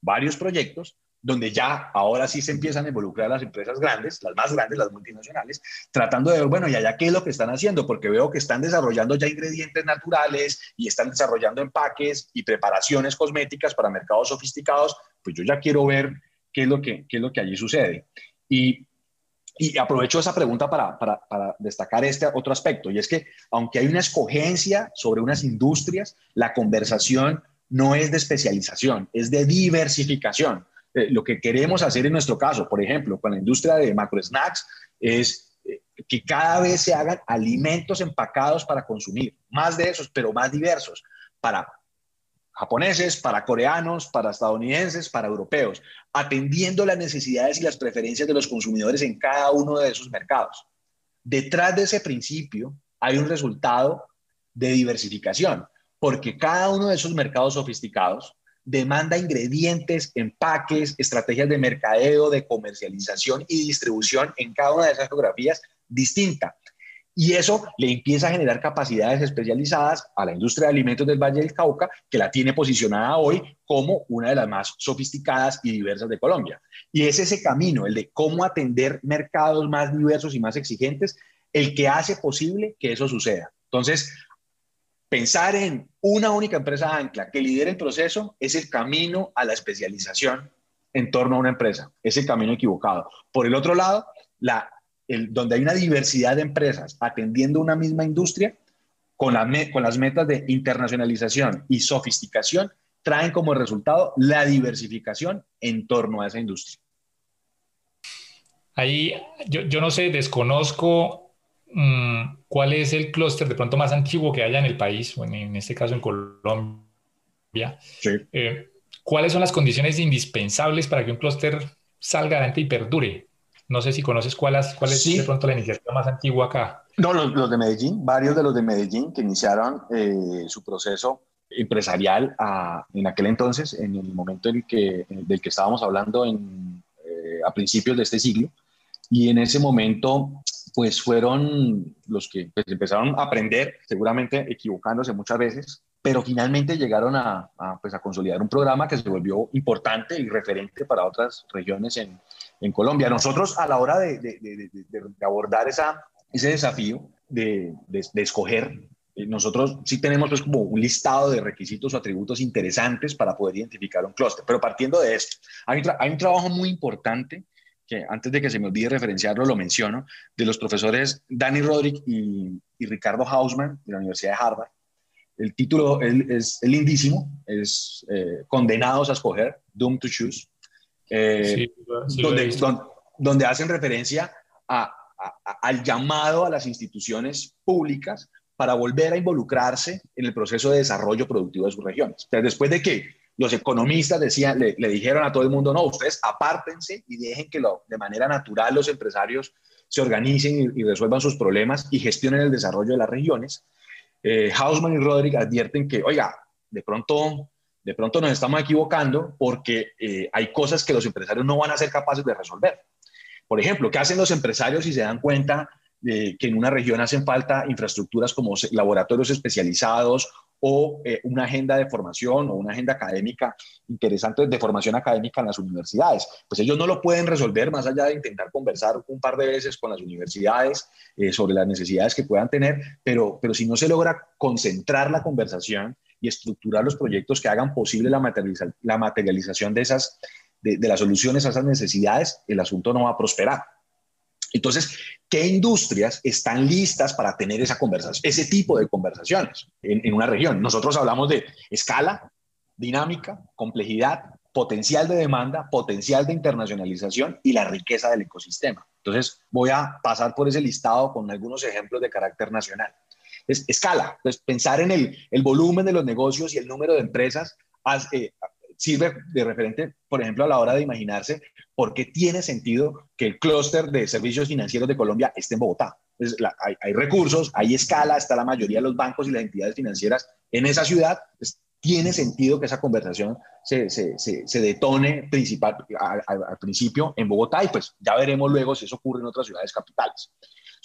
[SPEAKER 3] varios proyectos donde ya ahora sí se empiezan a involucrar las empresas grandes, las más grandes, las multinacionales, tratando de ver, bueno, y allá qué es lo que están haciendo, porque veo que están desarrollando ya ingredientes naturales y están desarrollando empaques y preparaciones cosméticas para mercados sofisticados, pues yo ya quiero ver qué es lo que, qué es lo que allí sucede. Y, aprovecho esa pregunta para, para, destacar este otro aspecto, y es que aunque hay una escogencia sobre unas industrias, la conversación no es de especialización, es de diversificación. Eh, lo que queremos hacer en nuestro caso, por ejemplo, con la industria de macro snacks, es eh, que cada vez se hagan alimentos empacados para consumir, más de esos, pero más diversos, para japoneses, para coreanos, para estadounidenses, para europeos, atendiendo las necesidades y las preferencias de los consumidores en cada uno de esos mercados. Detrás de ese principio hay un resultado de diversificación, porque cada uno de esos mercados sofisticados demanda ingredientes, empaques, estrategias de mercadeo, de comercialización y distribución en cada una de esas geografías distinta. Y eso le empieza a generar capacidades especializadas a la industria de alimentos del Valle del Cauca, que la tiene posicionada hoy como una de las más sofisticadas y diversas de Colombia. Y es ese camino, el de cómo atender mercados más diversos y más exigentes, el que hace posible que eso suceda. Entonces, Pensar en una única empresa ancla que lidere el proceso es el camino a la especialización en torno a una empresa. Es el camino equivocado. Por el otro lado, donde hay una diversidad de empresas atendiendo una misma industria, con, la, con las metas de internacionalización y sofisticación, traen como resultado la diversificación en torno a esa industria.
[SPEAKER 1] Ahí yo, no sé, desconozco cuál es el clúster de pronto más antiguo que haya en el país, o en, este caso en Colombia. Sí. Eh, ¿Cuáles son las condiciones indispensables para que un clúster salga adelante y perdure? No sé si conoces cuál, es, cuál es de pronto la iniciativa más antigua acá.
[SPEAKER 3] No, los, los, de Medellín, varios de los de Medellín que iniciaron eh, su proceso empresarial a, en aquel entonces, en el momento en que, del que estábamos hablando en, eh, a principios de este siglo. Y en ese momento, pues fueron los que pues, empezaron a aprender, seguramente equivocándose muchas veces, pero finalmente llegaron a, pues, a consolidar un programa que se volvió importante y referente para otras regiones en, en Colombia. Nosotros a la hora de, abordar esa, ese desafío de, escoger eh, nosotros sí tenemos pues como un listado de requisitos o atributos interesantes para poder identificar un clúster, pero partiendo de esto, hay un, trabajo muy importante que antes de que se me olvide referenciarlo lo menciono, de los profesores Danny Roderick y, y Ricardo Hausman de la Universidad de Harvard. El título es, es lindísimo, es eh, Condenados a escoger, Doomed to Choose, eh, sí, donde, donde, donde hacen referencia a al llamado a las instituciones públicas para volver a involucrarse en el proceso de desarrollo productivo de sus regiones. después de que los economistas decían, le, dijeron a todo el mundo, no, ustedes apártense y dejen que lo, de manera natural los empresarios se organicen y, resuelvan sus problemas y gestionen el desarrollo de las regiones. Eh, Hausman y Roderick advierten que, oiga, de pronto, de pronto nos estamos equivocando porque eh, hay cosas que los empresarios no van a ser capaces de resolver. Por ejemplo, ¿qué hacen los empresarios si se dan cuenta de que en una región hacen falta infraestructuras como laboratorios especializados o eh, una agenda de formación o una agenda académica interesante de formación académica en las universidades. Pues ellos no lo pueden resolver más allá de intentar conversar un par de veces con las universidades eh, sobre las necesidades que puedan tener, pero, pero si no se logra concentrar la conversación y estructurar los proyectos que hagan posible la, materializa la materialización de esas, de, las soluciones a esas necesidades, el asunto no va a prosperar. Entonces, ¿qué industrias están listas para tener esa conversación, ese tipo de conversaciones en, una región? Nosotros hablamos de escala, dinámica, complejidad, potencial de demanda, potencial de internacionalización y la riqueza del ecosistema. Entonces, voy a pasar por ese listado con algunos ejemplos de carácter nacional. Es, escala, pues pensar en el, el, volumen de los negocios y el número de empresas eh, sirve de referente, por ejemplo, a la hora de imaginarse por qué tiene sentido que el clúster de servicios financieros de Colombia esté en Bogotá. La, hay, hay, recursos, hay escala, está la mayoría de los bancos y las entidades financieras en esa ciudad. Pues, tiene sentido que esa conversación se, se, se, detone principal, al principio en Bogotá y pues ya veremos luego si eso ocurre en otras ciudades capitales.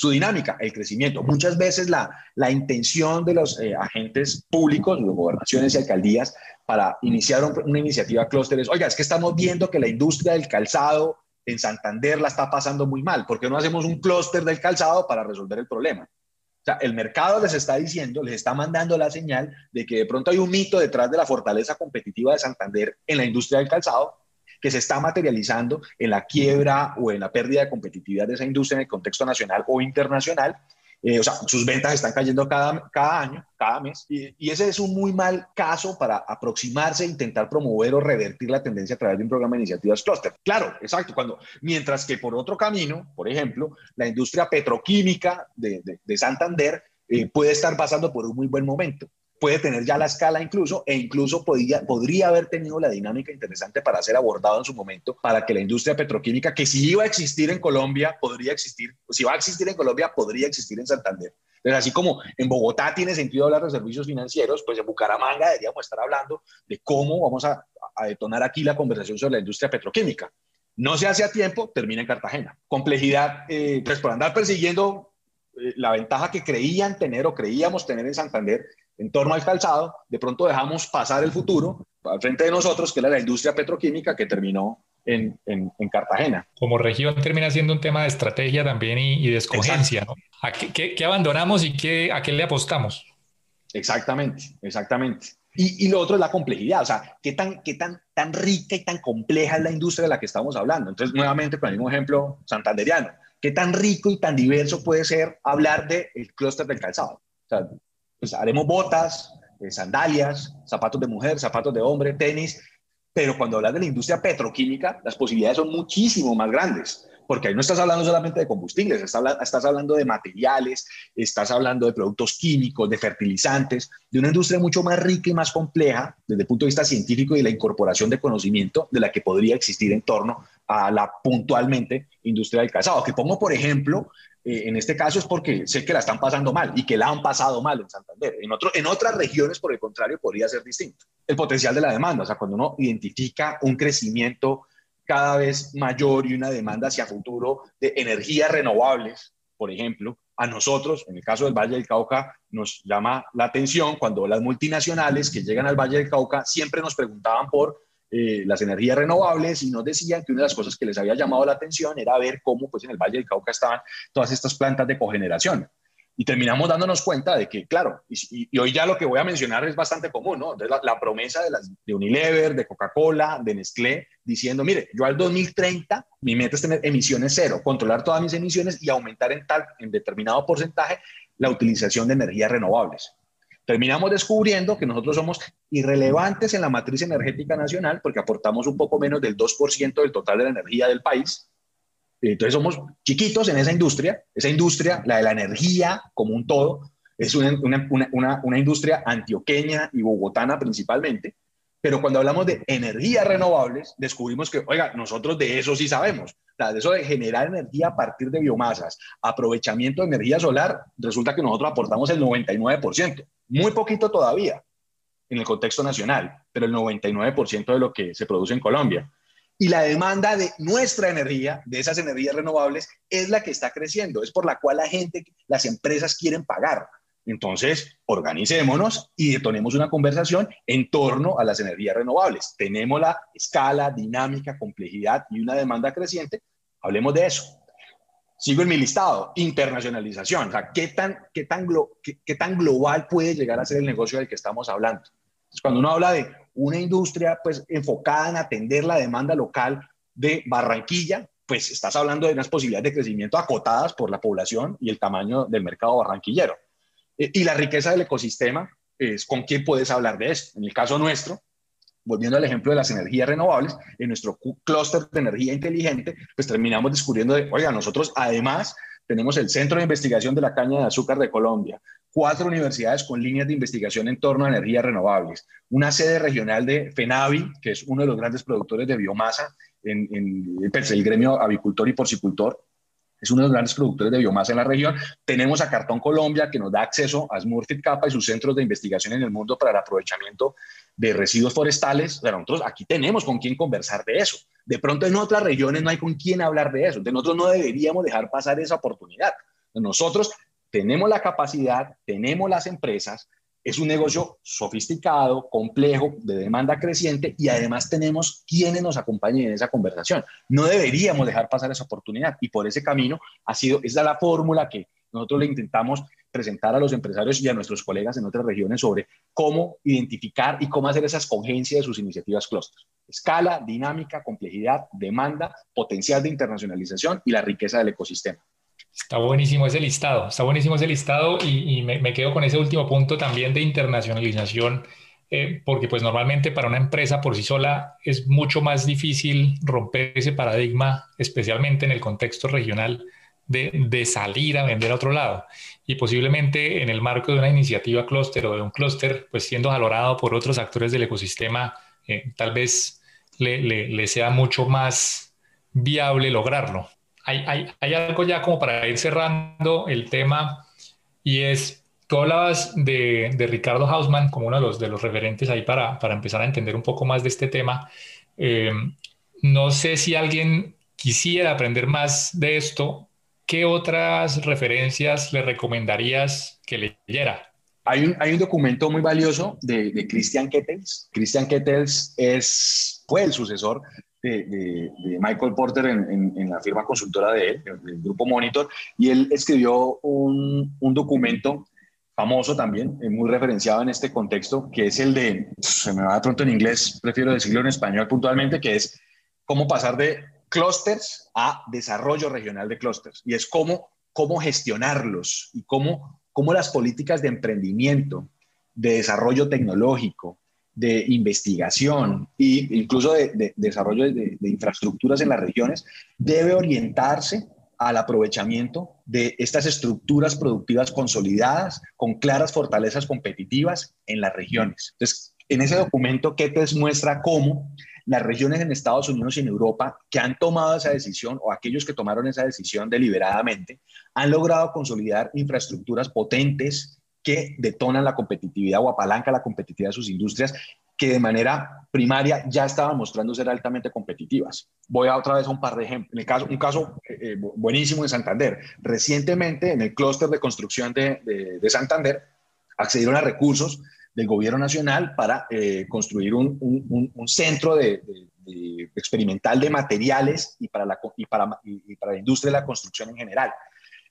[SPEAKER 3] Su dinámica, el crecimiento. Muchas veces la, la intención de los eh, agentes públicos, de gobernaciones y alcaldías, para iniciar una iniciativa clúster es, oiga, es que estamos viendo que la industria del calzado en Santander la está pasando muy mal. ¿Por qué no hacemos un clúster del calzado para resolver el problema? O sea, el mercado les está diciendo, les está mandando la señal de que de pronto hay un mito detrás de la fortaleza competitiva de Santander en la industria del calzado que se está materializando en la quiebra o en la pérdida de competitividad de esa industria en el contexto nacional o internacional. Eh, o sea, sus ventas están cayendo cada, cada año, cada mes, y, y, ese es un muy mal caso para aproximarse e intentar promover o revertir la tendencia a través de un programa de iniciativas cluster. Claro, exacto, cuando, mientras que por otro camino, por ejemplo, la industria petroquímica de, de, de Santander eh, puede estar pasando por un muy buen momento puede tener ya la escala incluso e incluso podría, podría haber tenido la dinámica interesante para ser abordado en su momento para que la industria petroquímica, que si iba a existir en Colombia, podría existir, si va a existir en Colombia, podría existir en Santander. Entonces, así como en Bogotá tiene sentido hablar de servicios financieros, pues en Bucaramanga deberíamos estar hablando de cómo vamos a, a detonar aquí la conversación sobre la industria petroquímica. No se hace a tiempo, termina en Cartagena. Complejidad, eh, pues por andar persiguiendo eh, la ventaja que creían tener o creíamos tener en Santander, en torno al calzado, de pronto dejamos pasar el futuro al frente de nosotros, que era la industria petroquímica que terminó en, en, en Cartagena.
[SPEAKER 1] Como región termina siendo un tema de estrategia también y, y de escogencia, ¿no? ¿A qué, qué, qué, abandonamos y qué, a qué le apostamos?
[SPEAKER 3] Exactamente, exactamente. Y, y, lo otro es la complejidad, o sea, qué tan, qué tan, tan rica y tan compleja es la industria de la que estamos hablando. Entonces, nuevamente, con el mismo ejemplo santanderiano, qué tan rico y tan diverso puede ser hablar del el clúster del calzado. O sea, pues haremos botas, eh, sandalias, zapatos de mujer, zapatos de hombre, tenis, pero cuando hablas de la industria petroquímica, las posibilidades son muchísimo más grandes porque ahí no estás hablando solamente de combustibles, estás hablando de materiales, estás hablando de productos químicos, de fertilizantes, de una industria mucho más rica y más compleja desde el punto de vista científico y la incorporación de conocimiento de la que podría existir en torno a la puntualmente industria del calzado. Que pongo, por ejemplo, eh, en este caso es porque sé que la están pasando mal y que la han pasado mal en Santander. En, en otras regiones, por el contrario, podría ser distinto. El potencial de la demanda, o sea, cuando uno identifica un crecimiento cada vez mayor y una demanda hacia futuro de energías renovables, por ejemplo, a nosotros, en el caso del Valle del Cauca, nos llama la atención cuando las multinacionales que llegan al Valle del Cauca siempre nos preguntaban por eh, las energías renovables y nos decían que una de las cosas que les había llamado la atención era ver cómo pues, en el Valle del Cauca estaban todas estas plantas de cogeneración. Y terminamos dándonos cuenta de que, claro, y, hoy ya lo que voy a mencionar es bastante común, ¿no? Entonces, la, promesa de, de Unilever, de Coca-Cola, de Nestlé, diciendo, mire, yo al 2030 mi meta es tener emisiones cero, controlar todas mis emisiones y aumentar en tal, en determinado porcentaje, la utilización de energías renovables. Terminamos descubriendo que nosotros somos irrelevantes en la matriz energética nacional porque aportamos un poco menos del 2% del total de la energía del país. Entonces somos chiquitos en esa industria, esa industria, la de la energía como un todo, es una, una, una, industria antioqueña y bogotana principalmente, pero cuando hablamos de energías renovables, descubrimos que, oiga, nosotros de eso sí sabemos, de eso de generar energía a partir de biomasas, aprovechamiento de energía solar, resulta que nosotros aportamos el 99%, muy poquito todavía en el contexto nacional, pero el 99% de lo que se produce en Colombia y la demanda de nuestra energía, de esas energías renovables, es la que está creciendo, es por la cual la gente, las empresas quieren pagar. Entonces, organicémonos y detonemos una conversación en torno a las energías renovables. Tenemos la escala, dinámica, complejidad y una demanda creciente. Hablemos de eso. Sigo en mi listado, internacionalización. O sea, ¿qué tan, qué tan, qué tan global puede llegar a ser el negocio del que estamos hablando? cuando uno habla de una industria pues enfocada en atender la demanda local de Barranquilla, pues estás hablando de unas posibilidades de crecimiento acotadas por la población y el tamaño del mercado barranquillero. Eh, y la riqueza del ecosistema es con quién puedes hablar de esto. En el caso nuestro, volviendo al ejemplo de las energías renovables, en nuestro clúster de energía inteligente, pues terminamos descubriendo de, oiga, nosotros además tenemos el Centro de Investigación de la Caña de Azúcar de Colombia, cuatro universidades con líneas de investigación en torno a energías renovables, una sede regional de FENAVI, que es uno de los grandes productores de biomasa en, en pues, el gremio avicultor y porcicultor, es uno de los grandes productores de biomasa en la región. Tenemos a Cartón Colombia, que nos da acceso a Smurfit Kappa y sus centros de investigación en el mundo para el aprovechamiento de residuos forestales. Pero nosotros aquí tenemos con quién conversar de eso. De pronto en otras regiones no hay con quién hablar de eso. De nosotros no deberíamos dejar pasar esa oportunidad. Nosotros tenemos la capacidad, tenemos las empresas, es un negocio sofisticado, complejo, de demanda creciente y además tenemos quienes nos acompañen en esa conversación. No deberíamos dejar pasar esa oportunidad y por ese camino ha sido, esa es la fórmula que nosotros le intentamos presentar a los empresarios y a nuestros colegas en otras regiones sobre cómo identificar y cómo hacer esa escogencia de sus iniciativas clúster. Escala, dinámica, complejidad, demanda, potencial de internacionalización y la riqueza del ecosistema.
[SPEAKER 1] Está buenísimo ese listado, está buenísimo ese listado y, me, quedo con ese último punto también de internacionalización, eh, porque pues normalmente para una empresa por sí sola es mucho más difícil romper ese paradigma, especialmente en el contexto regional, de, salir a vender a otro lado. Y posiblemente en el marco de una iniciativa clúster o de un clúster, pues siendo valorado por otros actores del ecosistema, eh, tal vez le sea mucho más viable lograrlo hay, algo ya como para ir cerrando el tema y es, tú hablabas de, Ricardo Hausman como uno de los, de los referentes ahí para, empezar a entender un poco más de este tema. Eh, no sé si alguien quisiera aprender más de esto, ¿qué otras referencias le recomendarías que leyera?
[SPEAKER 3] Hay un, hay un documento muy valioso de, de Christian Kettels. Christian Kettels es, fue el sucesor de, Michael Porter en, la firma consultora de él, del grupo Monitor, y él escribió un, un documento famoso también, eh, muy referenciado en este contexto, que es el de, se me va de pronto en inglés, prefiero decirlo en español puntualmente, que es cómo pasar de clusters a desarrollo regional de clusters, y es cómo, cómo gestionarlos y cómo, cómo las políticas de emprendimiento de desarrollo tecnológico, de investigación e incluso de, desarrollo de, infraestructuras en las regiones, debe orientarse al aprovechamiento de estas estructuras productivas consolidadas con claras fortalezas competitivas en las regiones. Entonces, en ese documento, KETES muestra cómo las regiones en Estados Unidos y en Europa que han tomado esa decisión o aquellos que tomaron esa decisión deliberadamente han logrado consolidar infraestructuras potentes que detonan la competitividad o apalancan la competitividad de sus industrias que de manera primaria ya estaban mostrando ser altamente competitivas. Voy a otra vez a un par de ejemplos. En el caso, un caso eh, eh, buenísimo en Santander. Recientemente, en el clúster de construcción de, de, Santander, accedieron a recursos del gobierno nacional para eh, construir un, un, centro de, experimental de materiales y para, la, y, para, y para la industria de la construcción en general,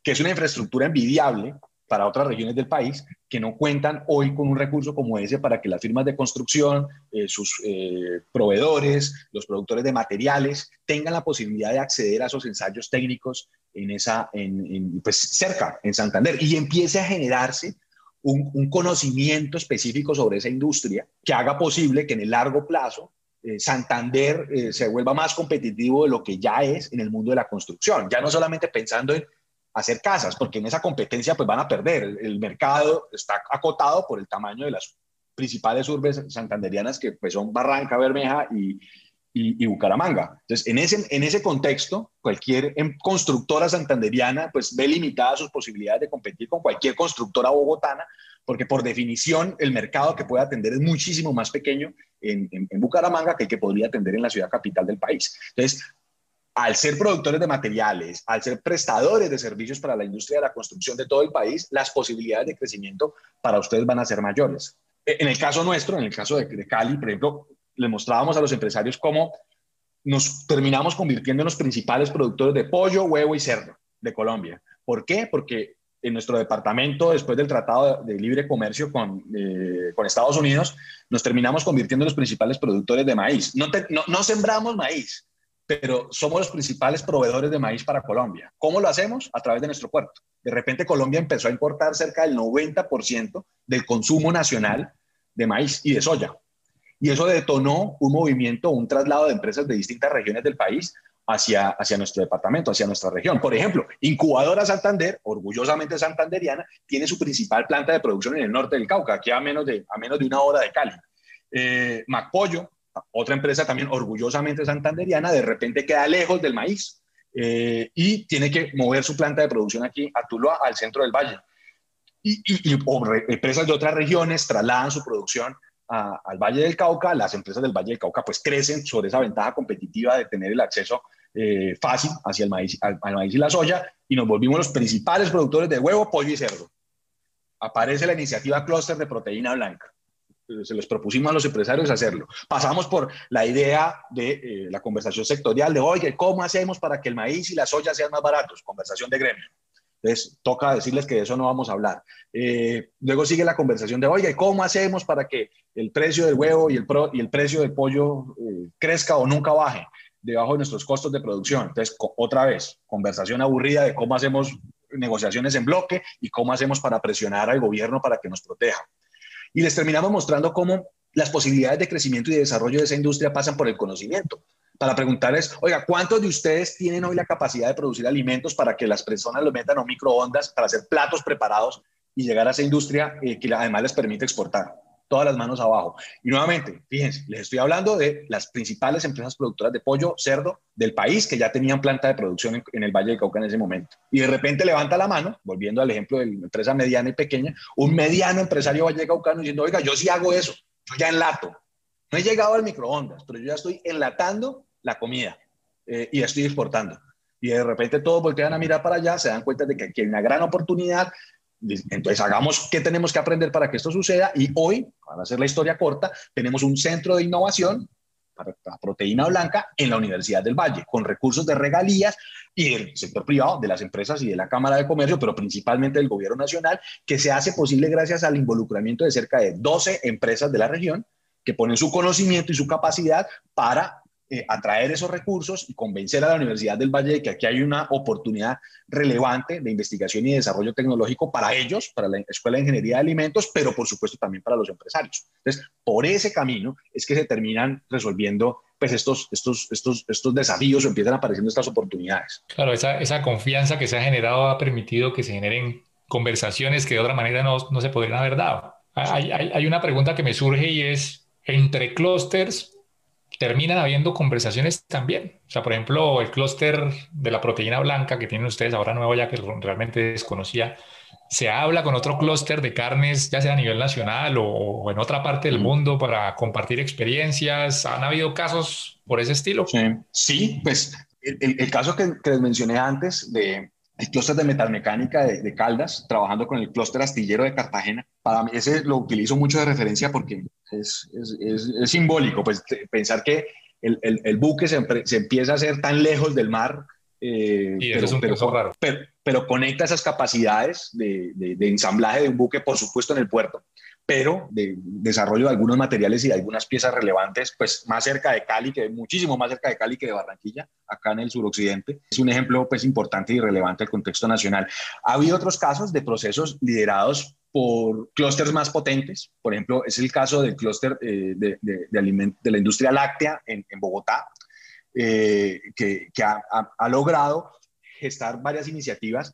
[SPEAKER 3] que es una infraestructura envidiable para otras regiones del país que no cuentan hoy con un recurso como ese para que las firmas de construcción, eh, sus eh, proveedores, los productores de materiales tengan la posibilidad de acceder a esos ensayos técnicos en esa, en, pues cerca, en Santander, y empiece a generarse un, conocimiento específico sobre esa industria que haga posible que en el largo plazo eh, Santander se vuelva más competitivo de lo que ya es en el mundo de la construcción, ya no solamente pensando en hacer casas, porque en esa competencia pues van a perder. El, mercado está acotado por el tamaño de las principales urbes santanderianas que pues son Barranca, Bermeja y, y, Bucaramanga. Entonces, en ese, en ese contexto, cualquier em, constructora santanderiana pues ve limitadas sus posibilidades de competir con cualquier constructora bogotana, porque por definición el mercado que puede atender es muchísimo más pequeño en, en, en Bucaramanga que el que podría atender en la ciudad capital del país. Entonces, al ser productores de materiales, al ser prestadores de servicios para la industria de la construcción de todo el país, las posibilidades de crecimiento para ustedes van a ser mayores. E, en el caso nuestro, en el caso de, Cali, por ejemplo, le mostrábamos a los empresarios cómo nos terminamos convirtiendo en los principales productores de pollo, huevo y cerdo de Colombia. ¿Por qué? Porque en nuestro departamento, después del Tratado de Libre Comercio con, eh, con Estados Unidos, nos terminamos convirtiendo en los principales productores de maíz. No, sembramos maíz, pero somos los principales proveedores de maíz para Colombia. ¿Cómo lo hacemos? A través de nuestro puerto. De repente Colombia empezó a importar cerca del 90% del consumo nacional de maíz y de soya. Y eso detonó un movimiento, un traslado de empresas de distintas regiones del país hacia, hacia nuestro departamento, hacia nuestra región. Por ejemplo, Incubadora Santander, orgullosamente santanderiana, tiene su principal planta de producción en el norte del Cauca, aquí a menos de, a menos de una hora de Cali. Eh, Macpollo otra empresa también orgullosamente santanderiana, de repente queda lejos del maíz eh, y tiene que mover su planta de producción aquí a Tuluá, al centro del valle. Y, empresas de otras regiones trasladan su producción al Valle del Cauca, las empresas del Valle del Cauca pues crecen sobre esa ventaja competitiva de tener el acceso eh, fácil hacia el maíz, al, maíz y la soya y nos volvimos los principales productores de huevo, pollo y cerdo. Aparece la iniciativa Cluster de Proteína Blanca se les propusimos a los empresarios hacerlo. Pasamos por la idea de eh, la conversación sectorial de, oye, ¿cómo hacemos para que el maíz y la soya sean más baratos? Conversación de gremio. Entonces, toca decirles que de eso no vamos a hablar. Eh, luego sigue la conversación de, oye, ¿cómo hacemos para que el precio del huevo y el, y el precio del pollo eh, crezca o nunca baje debajo de nuestros costos de producción? Entonces, otra vez, conversación aburrida de cómo hacemos negociaciones en bloque y cómo hacemos para presionar al gobierno para que nos proteja y les terminamos mostrando cómo las posibilidades de crecimiento y de desarrollo de esa industria pasan por el conocimiento. Para preguntarles, oiga, ¿cuántos de ustedes tienen hoy la capacidad de producir alimentos para que las personas los metan a microondas para hacer platos preparados y llegar a esa industria eh, que además les permite exportar? Todas las manos abajo. Y nuevamente, fíjense, les estoy hablando de las principales empresas productoras de pollo, cerdo del país que ya tenían planta de producción en, el Valle de Cauca en ese momento. Y de repente levanta la mano, volviendo al ejemplo de la empresa mediana y pequeña, un mediano empresario Valle Caucano diciendo, oiga, yo sí hago eso, yo ya enlato. No he llegado al microondas, pero yo ya estoy enlatando la comida eh, y estoy exportando. Y de repente todos voltean a mirar para allá, se dan cuenta de que aquí hay una gran oportunidad, entonces, hagamos qué tenemos que aprender para que esto suceda. Y hoy, para hacer la historia corta, tenemos un centro de innovación para la proteína blanca en la Universidad del Valle, con recursos de regalías y del sector privado, de las empresas y de la Cámara de Comercio, pero principalmente del Gobierno Nacional, que se hace posible gracias al involucramiento de cerca de 12 empresas de la región que ponen su conocimiento y su capacidad para eh, atraer esos recursos y convencer a la Universidad del Valle de que aquí hay una oportunidad relevante de investigación y desarrollo tecnológico para ellos, para la Escuela de Ingeniería de Alimentos, pero por supuesto también para los empresarios. Entonces, por ese camino es que se terminan resolviendo pues estos, estos, estos, estos desafíos o empiezan apareciendo estas oportunidades.
[SPEAKER 1] Claro, esa, esa confianza que se ha generado ha permitido que se generen conversaciones que de otra manera no, no se podrían haber dado. Hay, hay, hay una pregunta que me surge y es, entre clústeres terminan habiendo conversaciones también. O sea, por ejemplo, el clúster de la proteína blanca que tienen ustedes ahora nuevo, ya que realmente desconocía, se habla con otro clúster de carnes, ya sea a nivel nacional o, en otra parte del mundo, para compartir experiencias. ¿Han habido casos por ese estilo?
[SPEAKER 3] Sí, pues el, caso que, les mencioné antes de el clúster de metalmecánica de, de Caldas, trabajando con el clúster astillero de Cartagena, para mí ese lo utilizo mucho de referencia porque es, es, es, simbólico, pues pensar que el, el, buque se, se, empieza a hacer tan lejos del mar,
[SPEAKER 1] eh, pero, es un
[SPEAKER 3] pero,
[SPEAKER 1] raro.
[SPEAKER 3] Pero, conecta esas capacidades de, de, ensamblaje de un buque, por supuesto, en el puerto, pero de desarrollo de algunos materiales y de algunas piezas relevantes, pues más cerca de Cali, que muchísimo más cerca de Cali que de Barranquilla, acá en el suroccidente. Es un ejemplo pues importante y relevante del contexto nacional. Ha habido otros casos de procesos liderados por clústeres más potentes. Por ejemplo, es el caso del clúster eh, de, la industria láctea en, Bogotá, eh, que, que ha, ha, logrado gestar varias iniciativas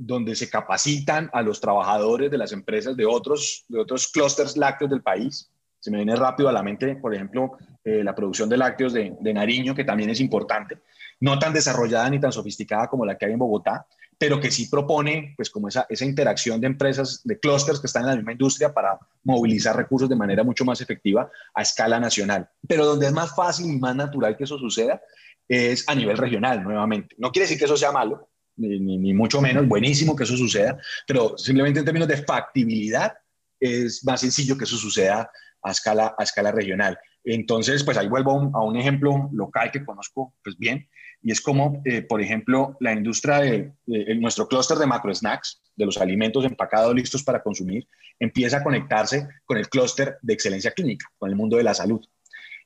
[SPEAKER 3] donde se capacitan a los trabajadores de las empresas de otros, de otros clústeres lácteos del país. Se me viene rápido a la mente, por ejemplo, eh, la producción de lácteos de, de Nariño, que también es importante, no tan desarrollada ni tan sofisticada como la que hay en Bogotá, pero que sí propone, pues, como esa, esa interacción de empresas, de clústeres que están en la misma industria para movilizar recursos de manera mucho más efectiva a escala nacional. Pero donde es más fácil y más natural que eso suceda es a nivel regional, nuevamente. No quiere decir que eso sea malo, ni, mucho menos, buenísimo que eso suceda, pero simplemente en términos de factibilidad es más sencillo que eso suceda a escala, a escala regional. Entonces, pues ahí vuelvo a un, ejemplo local que conozco pues bien, y es como, eh, por ejemplo, la industria de, nuestro clúster de macro snacks, de los alimentos empacados listos para consumir, empieza a conectarse con el clúster de excelencia clínica, con el mundo de la salud.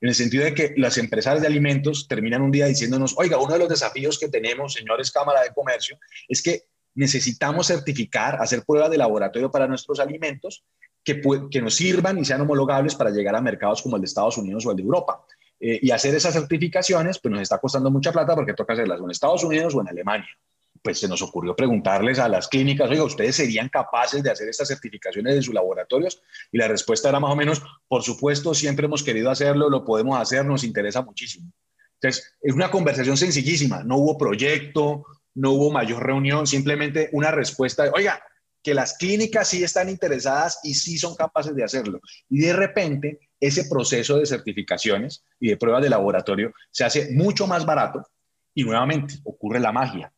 [SPEAKER 3] En el sentido de que las empresas de alimentos terminan un día diciéndonos, oiga, uno de los desafíos que tenemos, señores Cámara de Comercio, es que necesitamos certificar, hacer pruebas de laboratorio para nuestros alimentos que, que nos sirvan y sean homologables para llegar a mercados como el de Estados Unidos o el de Europa. Eh, y hacer esas certificaciones, pues nos está costando mucha plata porque toca hacerlas en Estados Unidos o en Alemania. Pues se nos ocurrió preguntarles a las clínicas, oiga, ¿ustedes serían capaces de hacer estas certificaciones en sus laboratorios? Y la respuesta era más o menos, por supuesto, siempre hemos querido hacerlo, lo podemos hacer, nos interesa muchísimo. Entonces, es una conversación sencillísima, no hubo proyecto, no hubo mayor reunión, simplemente una respuesta de, oiga, que las clínicas sí están interesadas y sí son capaces de hacerlo. Y de repente ese proceso de certificaciones y de pruebas de laboratorio se hace mucho más barato y nuevamente ocurre la magia.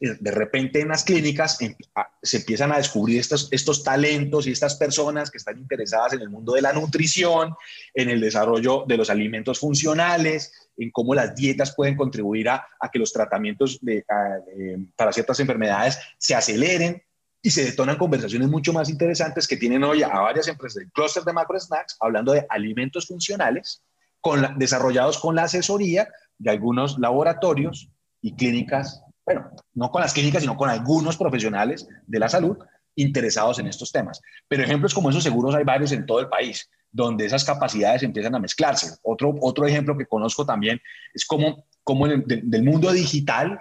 [SPEAKER 3] De repente en las clínicas em, se empiezan a descubrir estos, estos talentos y estas personas que están interesadas en el mundo de la nutrición, en el desarrollo de los alimentos funcionales, en cómo las dietas pueden contribuir a, que los tratamientos para ciertas enfermedades se aceleren y se detonan conversaciones mucho más interesantes que tienen hoy a varias empresas del clúster de macro snacks hablando de alimentos funcionales desarrollados con la asesoría de algunos laboratorios y clínicas, bueno, no con las clínicas, sino con algunos profesionales de la salud interesados en estos temas. Pero ejemplos como esos seguros hay varios en todo el país, donde esas capacidades empiezan a mezclarse. Otro, otro ejemplo que conozco también es como, como en el, del mundo digital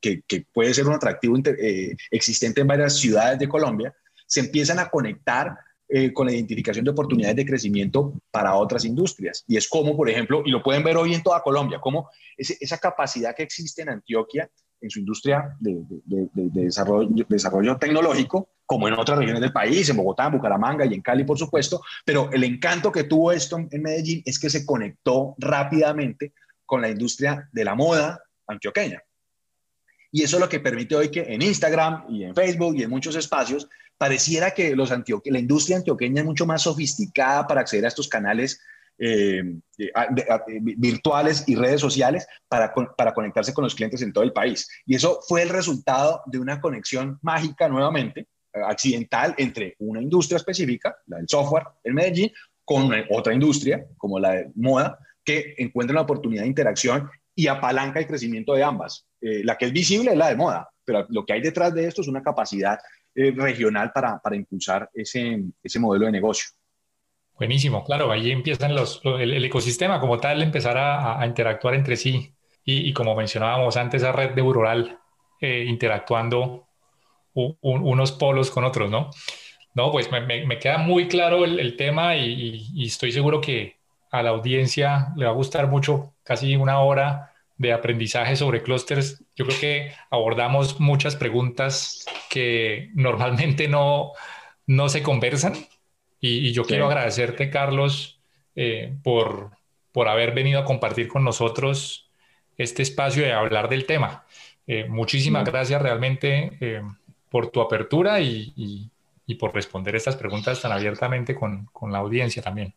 [SPEAKER 3] que, puede ser un atractivo eh, existente en varias ciudades de Colombia, se empiezan a conectar eh, con la identificación de oportunidades de crecimiento para otras industrias. Y es como, por ejemplo, y lo pueden ver hoy en toda Colombia, como esa capacidad que existe en Antioquia en su industria de, desarrollo, tecnológico, como en otras regiones del país, en Bogotá, en Bucaramanga y en Cali, por supuesto, pero el encanto que tuvo esto en Medellín es que se conectó rápidamente con la industria de la moda antioqueña. Y eso es lo que permite hoy que en Instagram y en Facebook y en muchos espacios pareciera que los la industria antioqueña es mucho más sofisticada para acceder a estos canales eh, virtuales y redes sociales para, para conectarse con los clientes en todo el país. Y eso fue el resultado de una conexión mágica nuevamente, accidental, entre una industria específica, la del software en Medellín, con otra industria como la de moda, que encuentren la oportunidad de interacción y apalanca el crecimiento de ambas. Eh, la que es visible es la de moda, pero lo que hay detrás de esto es una capacidad eh, regional para, para impulsar ese, ese modelo de negocio.
[SPEAKER 1] Buenísimo, claro, ahí empiezan los, el, ecosistema como tal, empezar a, interactuar entre sí y, como mencionábamos antes, esa red de rural eh, interactuando unos polos con otros, ¿no? No, pues me, queda muy claro el, tema y, y, estoy seguro que a la audiencia le va a gustar mucho, casi una hora de aprendizaje sobre clústeres. Yo creo que abordamos muchas preguntas que normalmente no, no se conversan y, yo quiero agradecerte, Carlos, eh, por, por haber venido a compartir con nosotros este espacio de hablar del tema. Eh, muchísimas gracias realmente eh, por tu apertura y, y, por responder estas preguntas tan abiertamente con, con, la audiencia también.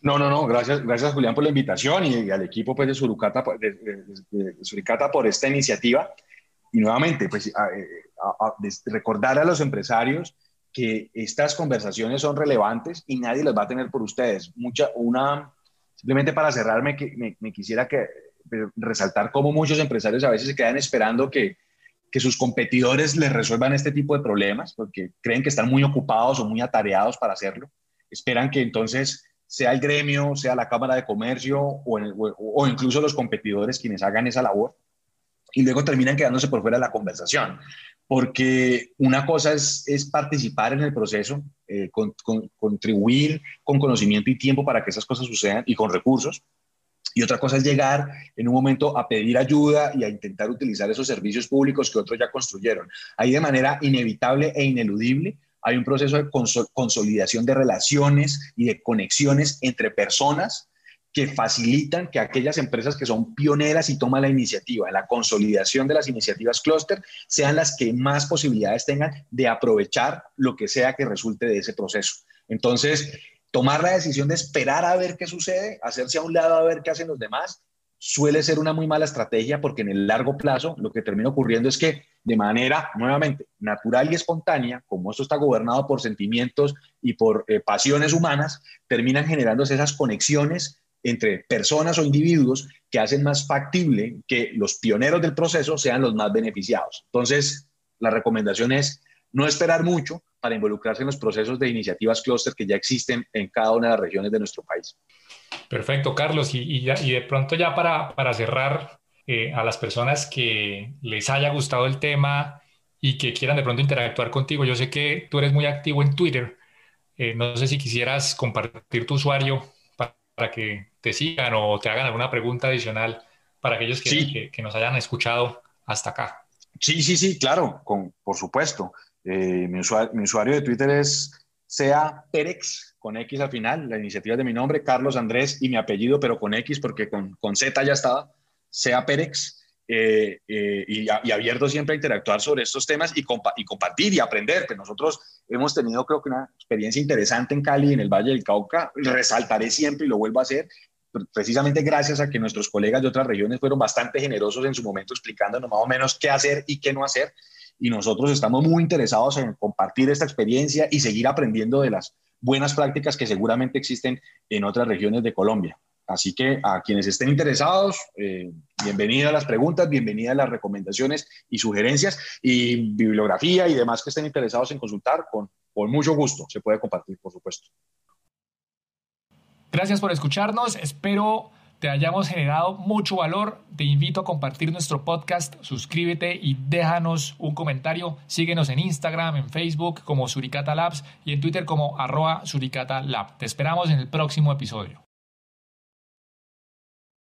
[SPEAKER 3] No, no, no, gracias, gracias Julián por la invitación y, al equipo pues, de, Suricata, de, de, Suricata por esta iniciativa. Y nuevamente, pues a, a, recordar a los empresarios que estas conversaciones son relevantes y nadie las va a tener por ustedes. Mucha, una, simplemente para cerrarme, que me, me quisiera que, resaltar cómo muchos empresarios a veces se quedan esperando que, que sus competidores les resuelvan este tipo de problemas, porque creen que están muy ocupados o muy atareados para hacerlo. Esperan que entonces sea el gremio, sea la Cámara de Comercio o, el, o, incluso los competidores quienes hagan esa labor y luego terminan quedándose por fuera de la conversación porque una cosa es, participar en el proceso, eh, con, contribuir con conocimiento y tiempo para que esas cosas sucedan y con recursos. Y otra cosa es llegar en un momento a pedir ayuda y a intentar utilizar esos servicios públicos que otros ya construyeron. Ahí de manera inevitable e ineludible hay un proceso de consolidación de relaciones y de conexiones entre personas que facilitan que aquellas empresas que son pioneras y toman la iniciativa la consolidación de las iniciativas clúster sean las que más posibilidades tengan de aprovechar lo que sea que resulte de ese proceso. Entonces, tomar la decisión de esperar a ver qué sucede, hacerse a un lado a ver qué hacen los demás, suele ser una muy mala estrategia porque en el largo plazo lo que termina ocurriendo es que de manera, nuevamente, natural y espontánea, como esto está gobernado por sentimientos y por eh, pasiones humanas, terminan generándose esas conexiones entre personas o individuos que hacen más factible que los pioneros del proceso sean los más beneficiados. Entonces, la recomendación es no esperar mucho para involucrarse en los procesos de iniciativas clúster que ya existen en cada una de las regiones de nuestro país.
[SPEAKER 1] Perfecto, Carlos. Y, y, y de pronto ya para, para cerrar, eh, a las personas que les haya gustado el tema y que quieran de pronto interactuar contigo, yo sé que tú eres muy activo en Twitter. Eh, no sé si quisieras compartir tu usuario para que te sigan o te hagan alguna pregunta adicional para aquellos que, que, nos hayan escuchado hasta acá.
[SPEAKER 3] Sí, sí, sí, claro, con, por supuesto. Eh, mi, usuario, mi, usuario, de Twitter es sea Perex, con X al final, la iniciativa de mi nombre, Carlos Andrés y mi apellido, pero con X porque con, con Z ya estaba, sea Perex. Eh, eh, y, y, abierto siempre a interactuar sobre estos temas y, compa y compartir y aprender. Que nosotros hemos tenido, creo que, una experiencia interesante en Cali, en el Valle del Cauca. Resaltaré siempre y lo vuelvo a hacer, precisamente gracias a que nuestros colegas de otras regiones fueron bastante generosos en su momento explicándonos más o menos qué hacer y qué no hacer. Y nosotros estamos muy interesados en compartir esta experiencia y seguir aprendiendo de las buenas prácticas que seguramente existen en otras regiones de Colombia. Así que a quienes estén interesados, eh, bienvenidas las preguntas, bienvenidas las recomendaciones y sugerencias y bibliografía y demás que estén interesados en consultar, con, con mucho gusto se puede compartir, por supuesto.
[SPEAKER 1] Gracias por escucharnos, espero te hayamos generado mucho valor. Te invito a compartir nuestro podcast, suscríbete y déjanos un comentario. Síguenos en Instagram, en Facebook como Suricata Labs y en Twitter como arroba Suricata Lab. Te esperamos en el próximo episodio.